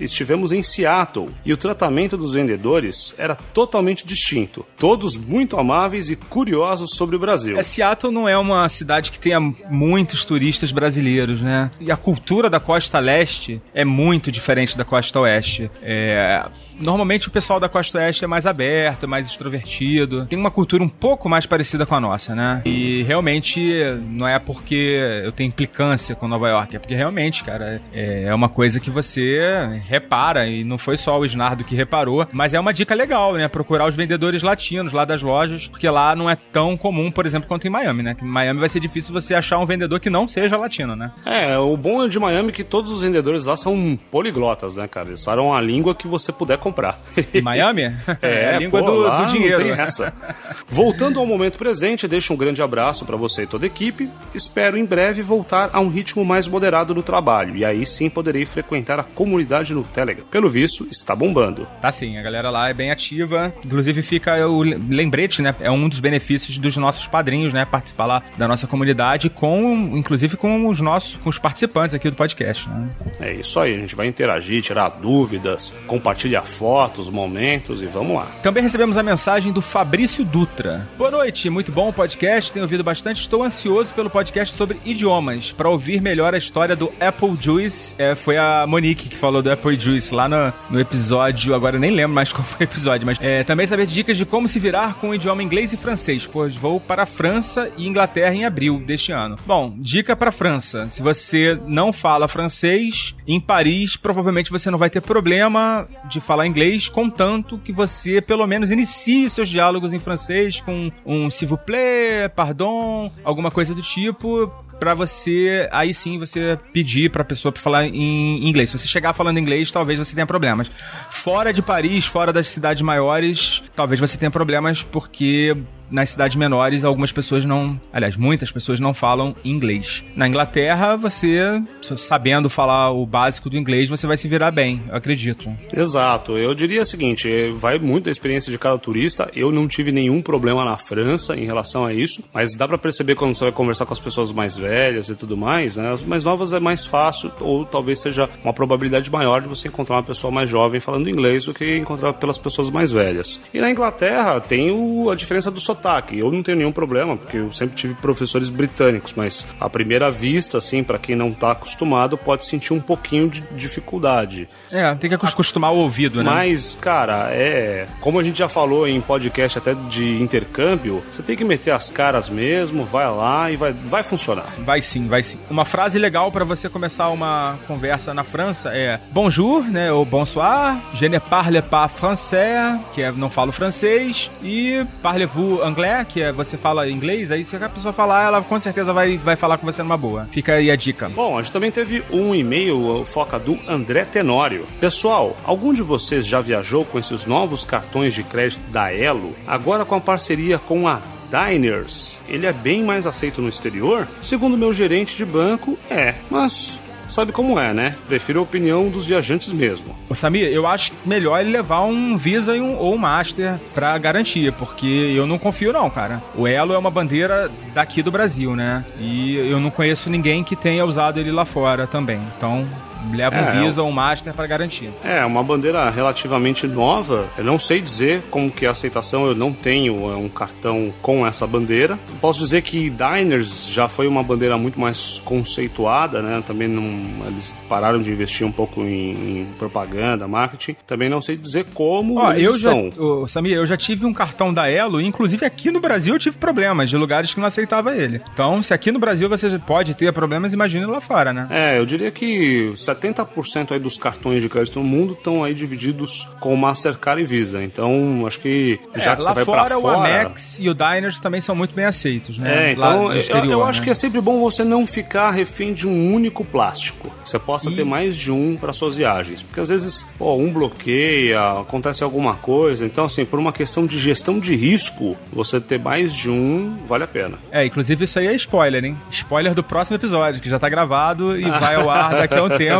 estivemos em Seattle e o tratamento dos vendedores era totalmente distinto. Todos muito amáveis e curiosos sobre o Brasil. É, Seattle não é uma cidade que tenha muitos turistas brasileiros, né? E a cultura da costa leste é muito diferente da costa oeste. É... Normalmente o pessoal da costa oeste é mais aberto aberto, é mais extrovertido. Tem uma cultura um pouco mais parecida com a nossa, né? E realmente não é porque eu tenho implicância com Nova York, é porque realmente, cara, é, é uma coisa que você repara e não foi só o Snardo que reparou, mas é uma dica legal, né? Procurar os vendedores latinos lá das lojas, porque lá não é tão comum, por exemplo, quanto em Miami, né? Em Miami vai ser difícil você achar um vendedor que não seja latino, né? É, o bom de Miami é que todos os vendedores lá são poliglotas, né, cara? Eles falam a língua que você puder comprar. Em Miami? É, é língua Pô, do, lá do dinheiro. Não tem essa. Voltando ao momento presente, deixo um grande abraço para você e toda a equipe. Espero em breve voltar a um ritmo mais moderado no trabalho. E aí sim poderei frequentar a comunidade no Telegram. Pelo visto, está bombando. Tá sim, a galera lá é bem ativa. Inclusive fica o lembrete, né? É um dos benefícios dos nossos padrinhos, né? Participar lá da nossa comunidade com, inclusive com os nossos, com os participantes aqui do podcast, né? É isso aí, a gente vai interagir, tirar dúvidas, compartilhar fotos, momentos e vamos lá. Também recebemos a mensagem do Fabrício Dutra. Boa noite, muito bom o podcast, tenho ouvido bastante. Estou ansioso pelo podcast sobre idiomas, para ouvir melhor a história do Apple Juice. É, foi a Monique que falou do Apple Juice lá no, no episódio, agora nem lembro mais qual foi o episódio, mas é, também saber dicas de como se virar com o idioma inglês e francês, pois vou para a França e Inglaterra em abril deste ano. Bom, dica para França: se você não fala francês, em Paris provavelmente você não vai ter problema de falar inglês, contanto que você pelo menos inicie seus diálogos em francês com um s'il vous plaît, pardon, alguma coisa do tipo, para você, aí sim, você pedir pra pessoa pra falar em inglês. Se você chegar falando inglês, talvez você tenha problemas. Fora de Paris, fora das cidades maiores, talvez você tenha problemas porque nas cidades menores, algumas pessoas não. Aliás, muitas pessoas não falam inglês. Na Inglaterra, você, sabendo falar o básico do inglês, você vai se virar bem, eu acredito. Exato. Eu diria o seguinte: vai muito da experiência de cada turista. Eu não tive nenhum problema na França em relação a isso, mas dá para perceber quando você vai conversar com as pessoas mais velhas e tudo mais, né? As mais novas é mais fácil, ou talvez seja uma probabilidade maior de você encontrar uma pessoa mais jovem falando inglês do que encontrar pelas pessoas mais velhas. E na Inglaterra tem o, a diferença do sotaque. Eu não tenho nenhum problema, porque eu sempre tive professores britânicos, mas à primeira vista, assim, para quem não tá acostumado, pode sentir um pouquinho de dificuldade. É, tem que acostumar o ouvido, né? Mas, cara, é. Como a gente já falou em podcast até de intercâmbio, você tem que meter as caras mesmo, vai lá e vai, vai funcionar. Vai sim, vai sim. Uma frase legal para você começar uma conversa na França é bonjour, né? Ou bonsoir, je ne parle pas français, que é não falo francês, e parlez-vous anglais, que é você fala inglês, aí se a pessoa falar, ela com certeza vai, vai falar com você numa boa. Fica aí a dica. Bom, a gente também teve um e-mail, foca do André Tenório. Pessoal, algum de vocês já viajou com esses novos cartões de crédito da Elo? Agora com a parceria com a Diners, ele é bem mais aceito no exterior? Segundo meu gerente de banco, é. Mas sabe como é, né? Prefiro a opinião dos viajantes mesmo. Ô Samir, eu acho melhor ele levar um Visa um, ou um Master pra garantia, porque eu não confio não, cara. O Elo é uma bandeira daqui do Brasil, né? E eu não conheço ninguém que tenha usado ele lá fora também. Então, leva É, um Visa ou um Master para garantia. É, uma bandeira relativamente nova. Eu não sei dizer como que é a aceitação, eu não tenho é, um cartão com essa bandeira. Posso dizer que Diners já foi uma bandeira muito mais conceituada, né? Também não, eles pararam de investir um pouco em, em propaganda, marketing. Também não sei dizer como Ó, eles eu já, estão. ô, Samir, eu já tive um cartão da Elo, inclusive aqui no Brasil eu tive problemas de lugares que não aceitava ele. Então, se aqui no Brasil você pode ter problemas, imagine lá fora, né? É, eu diria que 70% aí dos cartões de crédito no mundo estão aí divididos com Mastercard e Visa. Então, acho que já É, que você vai fora, pra o fora... Amex e o Diners também são muito bem aceitos, né? É, então eu- exterior, eu, acho né? que é sempre bom você não ficar refém de um único plástico. Você possa E- ter mais de um para suas viagens. Porque às vezes, pô, um bloqueia, acontece alguma coisa. Então, assim, por uma questão de gestão de risco, você ter mais de um vale a pena. É, inclusive isso aí é spoiler, hein? Spoiler do próximo episódio, que já tá gravado e vai ao ar daqui a um tempo.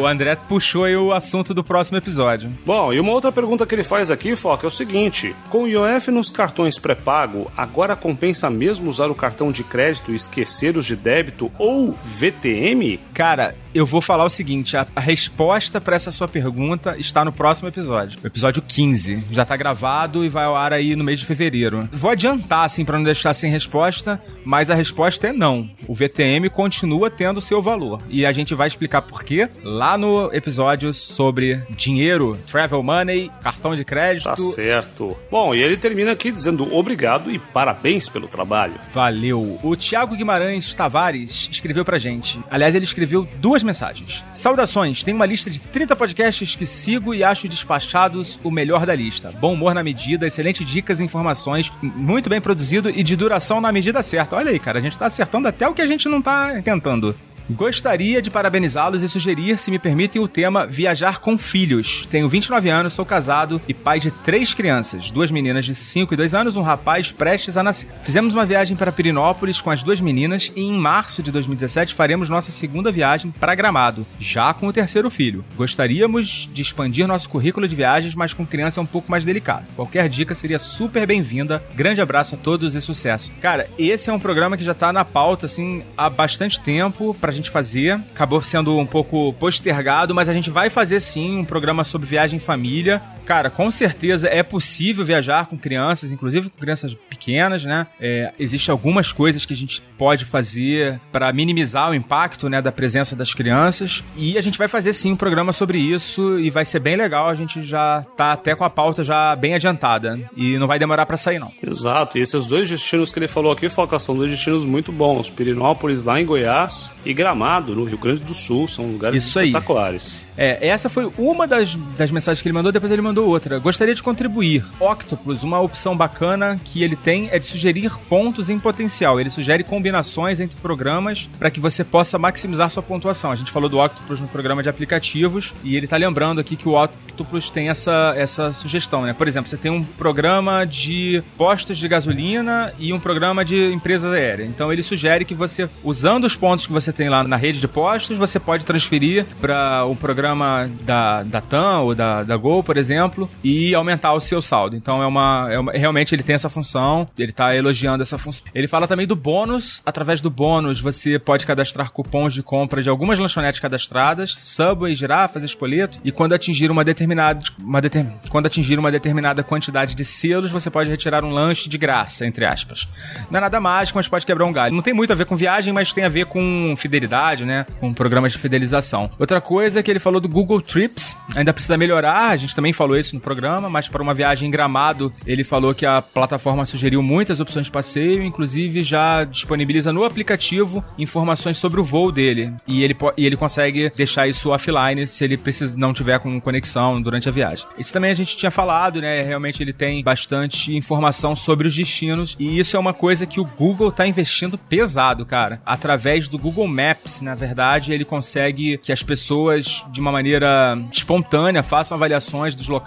O André puxou aí o assunto do próximo episódio. Bom, e uma outra pergunta que ele faz aqui, Foca, é o seguinte: com o IOF nos cartões pré-pago, agora compensa mesmo usar o cartão de crédito e esquecer os de débito ou VTM? Cara, eu vou falar o seguinte: a, a resposta pra essa sua pergunta está no próximo episódio, o episódio 15. Já tá gravado e vai ao ar aí no mês de fevereiro. Vou adiantar, assim, pra não deixar sem resposta, mas a resposta é não. O VTM continua tendo seu valor. E a gente vai explicar por quê lá no episódio sobre dinheiro, travel money, cartão de crédito. Tá certo. Bom, e ele termina aqui dizendo obrigado e parabéns pelo trabalho. Valeu. O Thiago Guimarães Tavares escreveu pra gente. Aliás, ele escreveu duas mensagens. Saudações, tem uma lista de 30 podcasts que sigo e acho despachados o melhor da lista. Bom humor na medida, excelentes dicas e informações, muito bem produzido e de duração na medida certa. Olha aí, cara, a gente tá acertando até o que a gente não tá tentando. Gostaria de parabenizá-los e sugerir, se me permitem, o tema Viajar com Filhos. Tenho 29 anos, sou casado e pai de três crianças, duas meninas de 5 e 2 anos, um rapaz prestes a nascer. Fizemos uma viagem para Pirinópolis com as duas meninas e em março de 2017 faremos nossa segunda viagem para Gramado, já com o terceiro filho. Gostaríamos de expandir nosso currículo de viagens, mas com criança é um pouco mais delicado. Qualquer dica seria super bem-vinda. Grande abraço a todos e sucesso. Cara, esse é um programa que já tá na pauta, assim, há bastante tempo pra gente fazer. Acabou sendo um pouco postergado, mas a gente vai fazer sim um programa sobre viagem em família. Cara, com certeza é possível viajar com crianças, inclusive com crianças pequenas, né? É, Existem algumas coisas que a gente pode fazer para minimizar o impacto, né, da presença das crianças. E a gente vai fazer sim um programa sobre isso e vai ser bem legal. A gente já tá até com a pauta já bem adiantada e não vai demorar para sair não. Exato, e esses dois destinos que ele falou aqui, Foca, são dois destinos muito bons. Pirinópolis lá em Goiás e Gramado, no Rio Grande do Sul, são lugares Isso aí. espetaculares. É, essa foi uma das, das mensagens que ele mandou, depois ele mandou outra. Gostaria de contribuir. Octopus, uma opção bacana que ele tem é de sugerir pontos em potencial. Ele sugere combinações entre programas para que você possa maximizar sua pontuação. A gente falou do Octopus no programa de aplicativos e ele tá lembrando aqui que o Octopus tem essa, essa sugestão, né? Por exemplo, você tem um programa de postos de gasolina e um programa de empresa aérea. Então ele sugere que você, usando os pontos que você tem lá na rede de postos, você pode transferir para o programa da, da TAM ou da, da Gol, por exemplo, e aumentar o seu saldo. Então é uma, é uma realmente ele tem essa função, ele tá elogiando essa função. Ele fala também do bônus, através do bônus você pode cadastrar cupons de compra de algumas lanchonetes cadastradas, Subway, girafas, espoleto, e quando atingir uma determinada uma determin, quando atingir uma determinada quantidade de selos, você pode retirar um lanche de graça, entre aspas. Não é nada mágico, mas pode quebrar um galho. Não tem muito a ver com viagem, mas tem a ver com fidelidade, né? Com programas de fidelização. Outra coisa é que ele falou do Google Trips, ainda precisa melhorar, a gente também falou isso no programa, mas para uma viagem em Gramado, ele falou que a plataforma sugeriu muitas opções de passeio, inclusive já disponibiliza no aplicativo informações sobre o voo dele. E ele, e ele consegue deixar isso offline se ele precisa, não tiver com conexão durante a viagem. Isso também a gente tinha falado, né? Realmente ele tem bastante informação sobre os destinos e isso é uma coisa que o Google tá investindo pesado, cara. Através do Google Maps, na verdade, ele consegue que as pessoas de uma maneira espontânea façam avaliações dos locais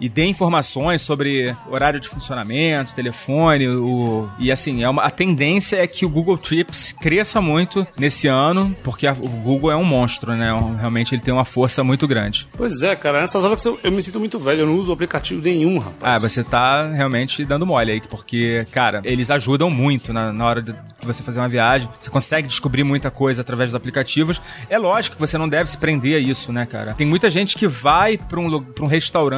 e dê informações sobre horário de funcionamento, telefone, o... e assim, é uma... a tendência é que o Google Trips cresça muito nesse ano, porque a... o Google é um monstro, né? Realmente ele tem uma força muito grande. Pois é, cara, nessas horas eu, eu me sinto muito velho, eu não uso aplicativo nenhum, rapaz. Ah, você tá realmente dando mole aí, porque, cara, eles ajudam muito na, na hora de você fazer uma viagem. Você consegue descobrir muita coisa através dos aplicativos. É lógico que você não deve se prender a isso, né, cara? Tem muita gente que vai pra um, pra um restaurante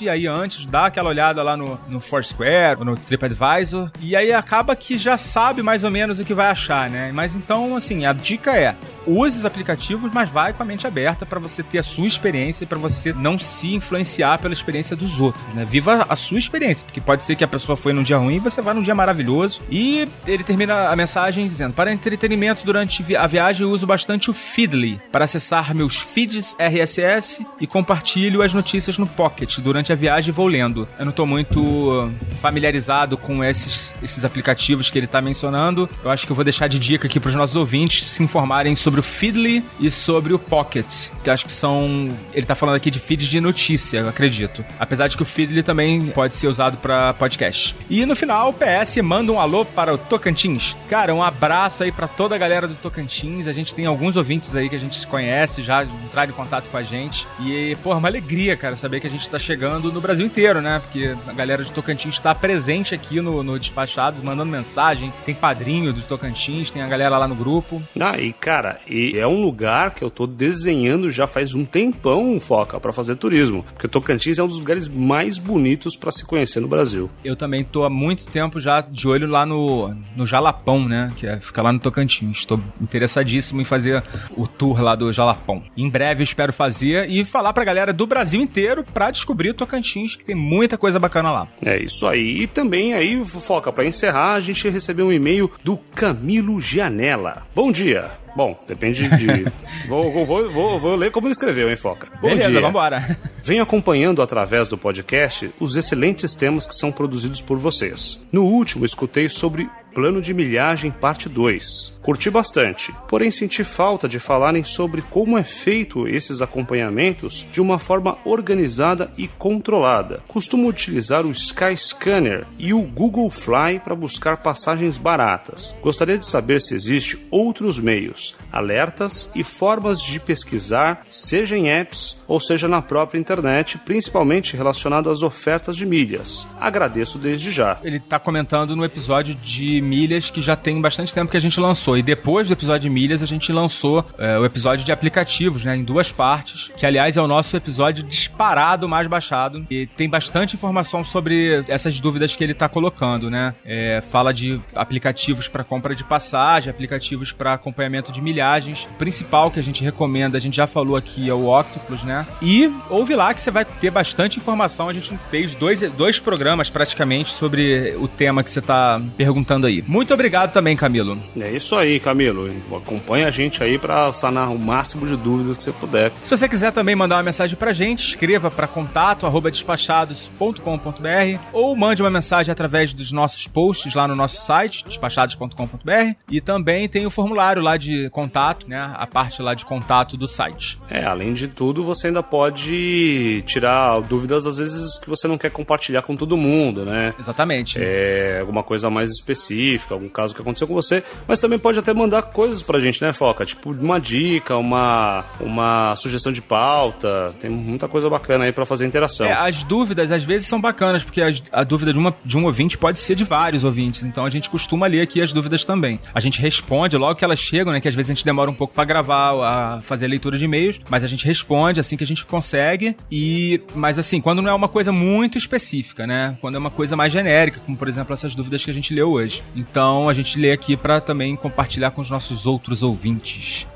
e aí antes dá aquela olhada lá no, no Foursquare ou no TripAdvisor e aí acaba que já sabe mais ou menos o que vai achar, né? Mas então, assim, a dica é use os aplicativos, mas vai com a mente aberta para você ter a sua experiência e para você não se influenciar pela experiência dos outros, né? Viva a sua experiência, porque pode ser que a pessoa foi num dia ruim e você vai num dia maravilhoso. E ele termina a mensagem dizendo: Para entretenimento durante a viagem, eu uso bastante o Feedly para acessar meus feeds RSS e compartilho as notícias no Pocket. Durante a viagem vou lendo. Eu não tô muito familiarizado com esses, esses aplicativos que ele tá mencionando. Eu acho que eu vou deixar de dica aqui para os nossos ouvintes se informarem sobre o Feedly e sobre o Pocket, que acho que são. Ele tá falando aqui de feeds de notícia, eu acredito. Apesar de que o Feedly também pode ser usado para podcast. E no final, o PS manda um alô para o Tocantins. Cara, um abraço aí para toda a galera do Tocantins. A gente tem alguns ouvintes aí que a gente conhece, já entraram em contato com a gente. E, porra, uma alegria, cara, saber que a gente tá chegando no Brasil inteiro, né? Porque a galera de Tocantins está presente aqui no, no Despachados, mandando mensagem. Tem padrinho do Tocantins, tem a galera lá no grupo. Ah, e cara, e é um lugar que eu tô desenhando já faz um tempão, Foca, para fazer turismo. Porque Tocantins é um dos lugares mais bonitos para se conhecer no Brasil. Eu também tô há muito tempo já de olho lá no, no Jalapão, né? Que é, fica lá no Tocantins. Estou interessadíssimo em fazer o tour lá do Jalapão. Em breve espero fazer e falar pra galera do Brasil inteiro pra descobrir o Tocantins, que tem muita coisa bacana lá. É isso aí. E também aí, Foca, para encerrar, a gente recebeu um e-mail do Camilo Gianella. Bom dia. Bom, depende de. vou, vou, vou, vou, ler como ele escreveu, hein, Foca? Bom Beleza, dia. vambora. Venho acompanhando através do podcast os excelentes temas que são produzidos por vocês. No último, escutei sobre Plano de Milhagem Parte 2. Curti bastante, porém senti falta de falarem sobre como é feito esses acompanhamentos de uma forma organizada e controlada. Costumo utilizar o Skyscanner e o Google Fly para buscar passagens baratas. Gostaria de saber se existe outros meios, alertas e formas de pesquisar, seja em apps ou seja na própria internet, principalmente relacionado às ofertas de milhas. Agradeço desde já. Ele tá comentando no episódio de milhas que já tem bastante tempo que a gente lançou. E depois do episódio de milhas, a gente lançou é, o episódio de aplicativos, né? Em duas partes. Que, aliás, é o nosso episódio disparado mais baixado. E tem bastante informação sobre essas dúvidas que ele tá colocando, né? É, fala de aplicativos para compra de passagem, aplicativos para acompanhamento de milhagens. O principal que a gente recomenda, a gente já falou aqui, é o Octopus, né? E ouve lá que você vai ter bastante informação. A gente fez dois, dois programas praticamente sobre o tema que você tá perguntando aí. Muito obrigado também, Camilo. É isso aí, Camilo. Acompanha a gente aí para sanar o máximo de dúvidas que você puder. Se você quiser também mandar uma mensagem pra gente, escreva para contato@despachados.com.br ou mande uma mensagem através dos nossos posts lá no nosso site despachados.com.br e também tem o formulário lá de contato, né, a parte lá de contato do site. É, além de tudo, você ainda pode tirar dúvidas às vezes que você não quer compartilhar com todo mundo, né? Exatamente. É, alguma coisa mais específica, algum caso que aconteceu com você, mas também pode até mandar coisas pra gente, né, Foca? Tipo uma dica, uma, uma sugestão de pauta, tem muita coisa bacana aí para fazer interação. É, as dúvidas às vezes são bacanas, porque a, a dúvida de, uma, de um ouvinte pode ser de vários ouvintes, então a gente costuma ler aqui as dúvidas também. A gente responde logo que elas chegam, né, que às vezes a gente demora um pouco para gravar, a fazer a leitura de e-mails, mas a gente responde assim que a gente consegue e mas assim, quando não é uma coisa muito específica, né? Quando é uma coisa mais genérica, como por exemplo essas dúvidas que a gente leu hoje. Então a gente lê aqui para também compartilhar com os nossos outros ouvintes.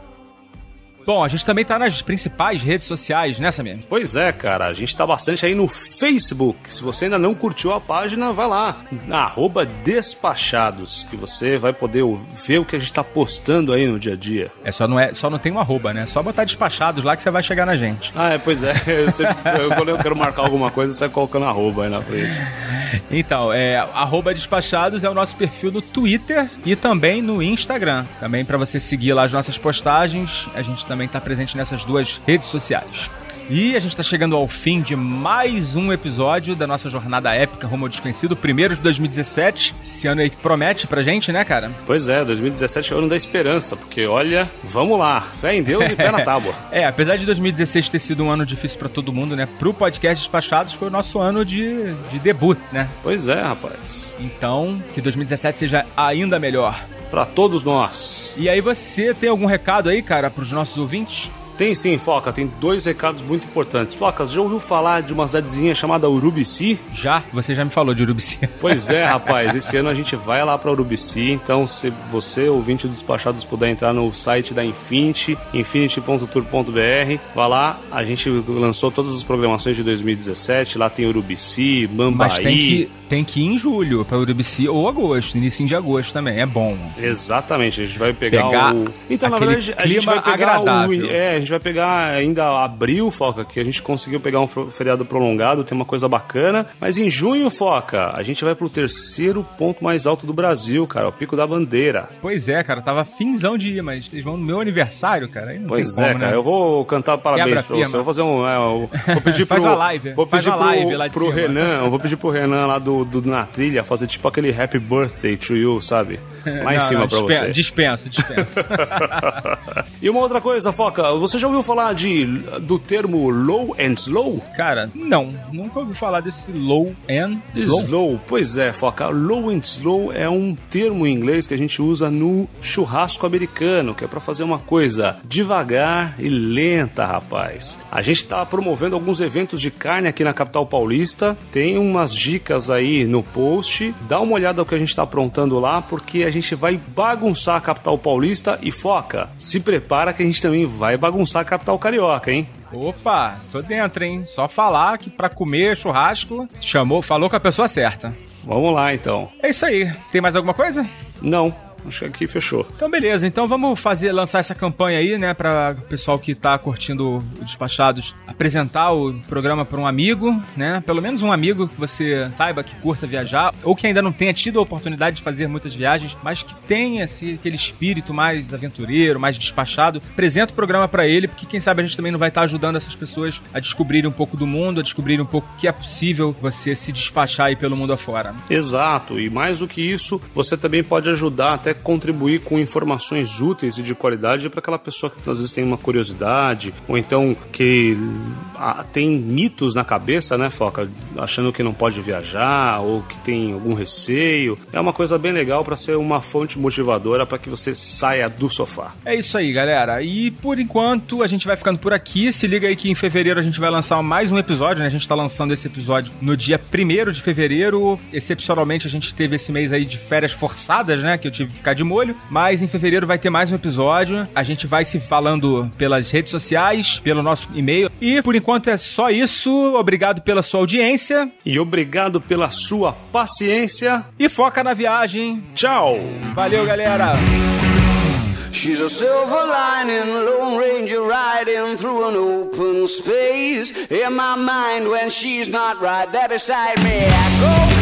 Bom, a gente também tá nas principais redes sociais, né, Samir? Pois é, cara. A gente tá bastante aí no Facebook. Se você ainda não curtiu a página, vai lá. Arroba Despachados, que você vai poder ver o que a gente tá postando aí no dia a dia. É, só não, é, só não tem um arroba, né? Só botar Despachados lá que você vai chegar na gente. Ah, é, pois é. Eu, quando eu quero marcar alguma coisa, você vai colocando arroba aí na frente. Então, é, arroba Despachados é o nosso perfil no Twitter e também no Instagram. Também para você seguir lá as nossas postagens. A gente também está presente nessas duas redes sociais. E a gente está chegando ao fim de mais um episódio da nossa jornada épica rumo ao desconhecido, primeiro de 2017. Esse ano aí que promete pra gente, né, cara? Pois é, 2017 é o ano da esperança, porque olha, vamos lá, fé em Deus e pé na tábua. é, apesar de 2016 ter sido um ano difícil para todo mundo, né? Pro podcast Despachados foi o nosso ano de, de debut, né? Pois é, rapaz. Então, que 2017 seja ainda melhor. Para todos nós. E aí, você tem algum recado aí, cara, pros nossos ouvintes? Tem sim, Foca, tem dois recados muito importantes. Foca, já ouviu falar de uma cidadezinha chamada Urubici? Já, você já me falou de Urubici. Pois é, rapaz, esse ano a gente vai lá para Urubici, então se você, ouvinte dos despachados, puder entrar no site da Infinity, infinity.tour.br, vá lá, a gente lançou todas as programações de 2017, lá tem Urubici, Bambaí... Mas tem que, tem que ir em julho para Urubici ou agosto, início de agosto também, é bom. Assim. Exatamente, a gente vai pegar, pegar o... Então, na verdade, a gente vai pegar agradável. o... É, gente vai pegar ainda abril, Foca, que a gente conseguiu pegar um feriado prolongado, tem uma coisa bacana. Mas em junho, Foca, a gente vai pro terceiro ponto mais alto do Brasil, cara, o Pico da Bandeira. Pois é, cara, tava finzão de ir, mas vocês vão no meu aniversário, cara. pois é, como, cara, né? eu vou cantar parabéns pra você. Vou fazer um. É, vou pedir pro. Faz uma live. Vou pedir pro, live lá de pro cima. Renan, eu vou pedir pro Renan lá do, do Na Trilha fazer tipo aquele happy birthday to you, sabe? Lá em Não, cima não, pra você. Dispenso, dispenso. e uma outra coisa, Foca, você já ouviu falar de, do termo low and slow? Cara, não. Nunca ouvi falar desse low and slow. Slow, pois é, Foca. Low and slow é um termo em inglês que a gente usa no churrasco americano, que é pra fazer uma coisa devagar e lenta, rapaz. A gente tá promovendo alguns eventos de carne aqui na capital paulista. Tem umas dicas aí no post. Dá uma olhada no que a gente tá aprontando lá, porque a gente vai bagunçar a capital paulista e foca. Se prepara que a gente também vai bagunçar a capital carioca, hein? Opa, tô dentro, hein? Só falar que pra comer churrasco, chamou, falou com a pessoa certa. Vamos lá então. É isso aí. Tem mais alguma coisa? Não. Acho que aqui fechou. Então, beleza. Então vamos fazer, lançar essa campanha aí, né, para o pessoal que tá curtindo o Despachados apresentar o programa para um amigo, né? Pelo menos um amigo que você saiba que curta viajar, ou que ainda não tenha tido a oportunidade de fazer muitas viagens, mas que tenha assim, aquele espírito mais aventureiro, mais despachado. Apresenta o programa para ele, porque quem sabe a gente também não vai estar tá ajudando essas pessoas a descobrirem um pouco do mundo, a descobrirem um pouco que é possível você se despachar aí pelo mundo afora. Exato, e mais do que isso, você também pode ajudar até contribuir com informações úteis e de qualidade para aquela pessoa que às vezes tem uma curiosidade, ou então que ah, tem mitos na cabeça, né, Foca? Achando que não pode viajar ou que tem algum receio. É uma coisa bem legal para ser uma fonte motivadora para que você saia do sofá. É isso aí, galera. E por enquanto a gente vai ficando por aqui. Se liga aí que em fevereiro a gente vai lançar mais um episódio, né? A gente tá lançando esse episódio no dia 1 de fevereiro. Excepcionalmente a gente teve esse mês aí de férias forçadas, né? Que eu tive ficar de molho. Mas em fevereiro vai ter mais um episódio. A gente vai se falando pelas redes sociais, pelo nosso e-mail. E por enquanto é só isso. Obrigado pela sua audiência. E obrigado pela sua paciência. E foca na viagem. Tchau. Valeu, galera. She's a silver lining, Lone Ranger riding through an open space. In my mind, when she's not right there beside me, I go.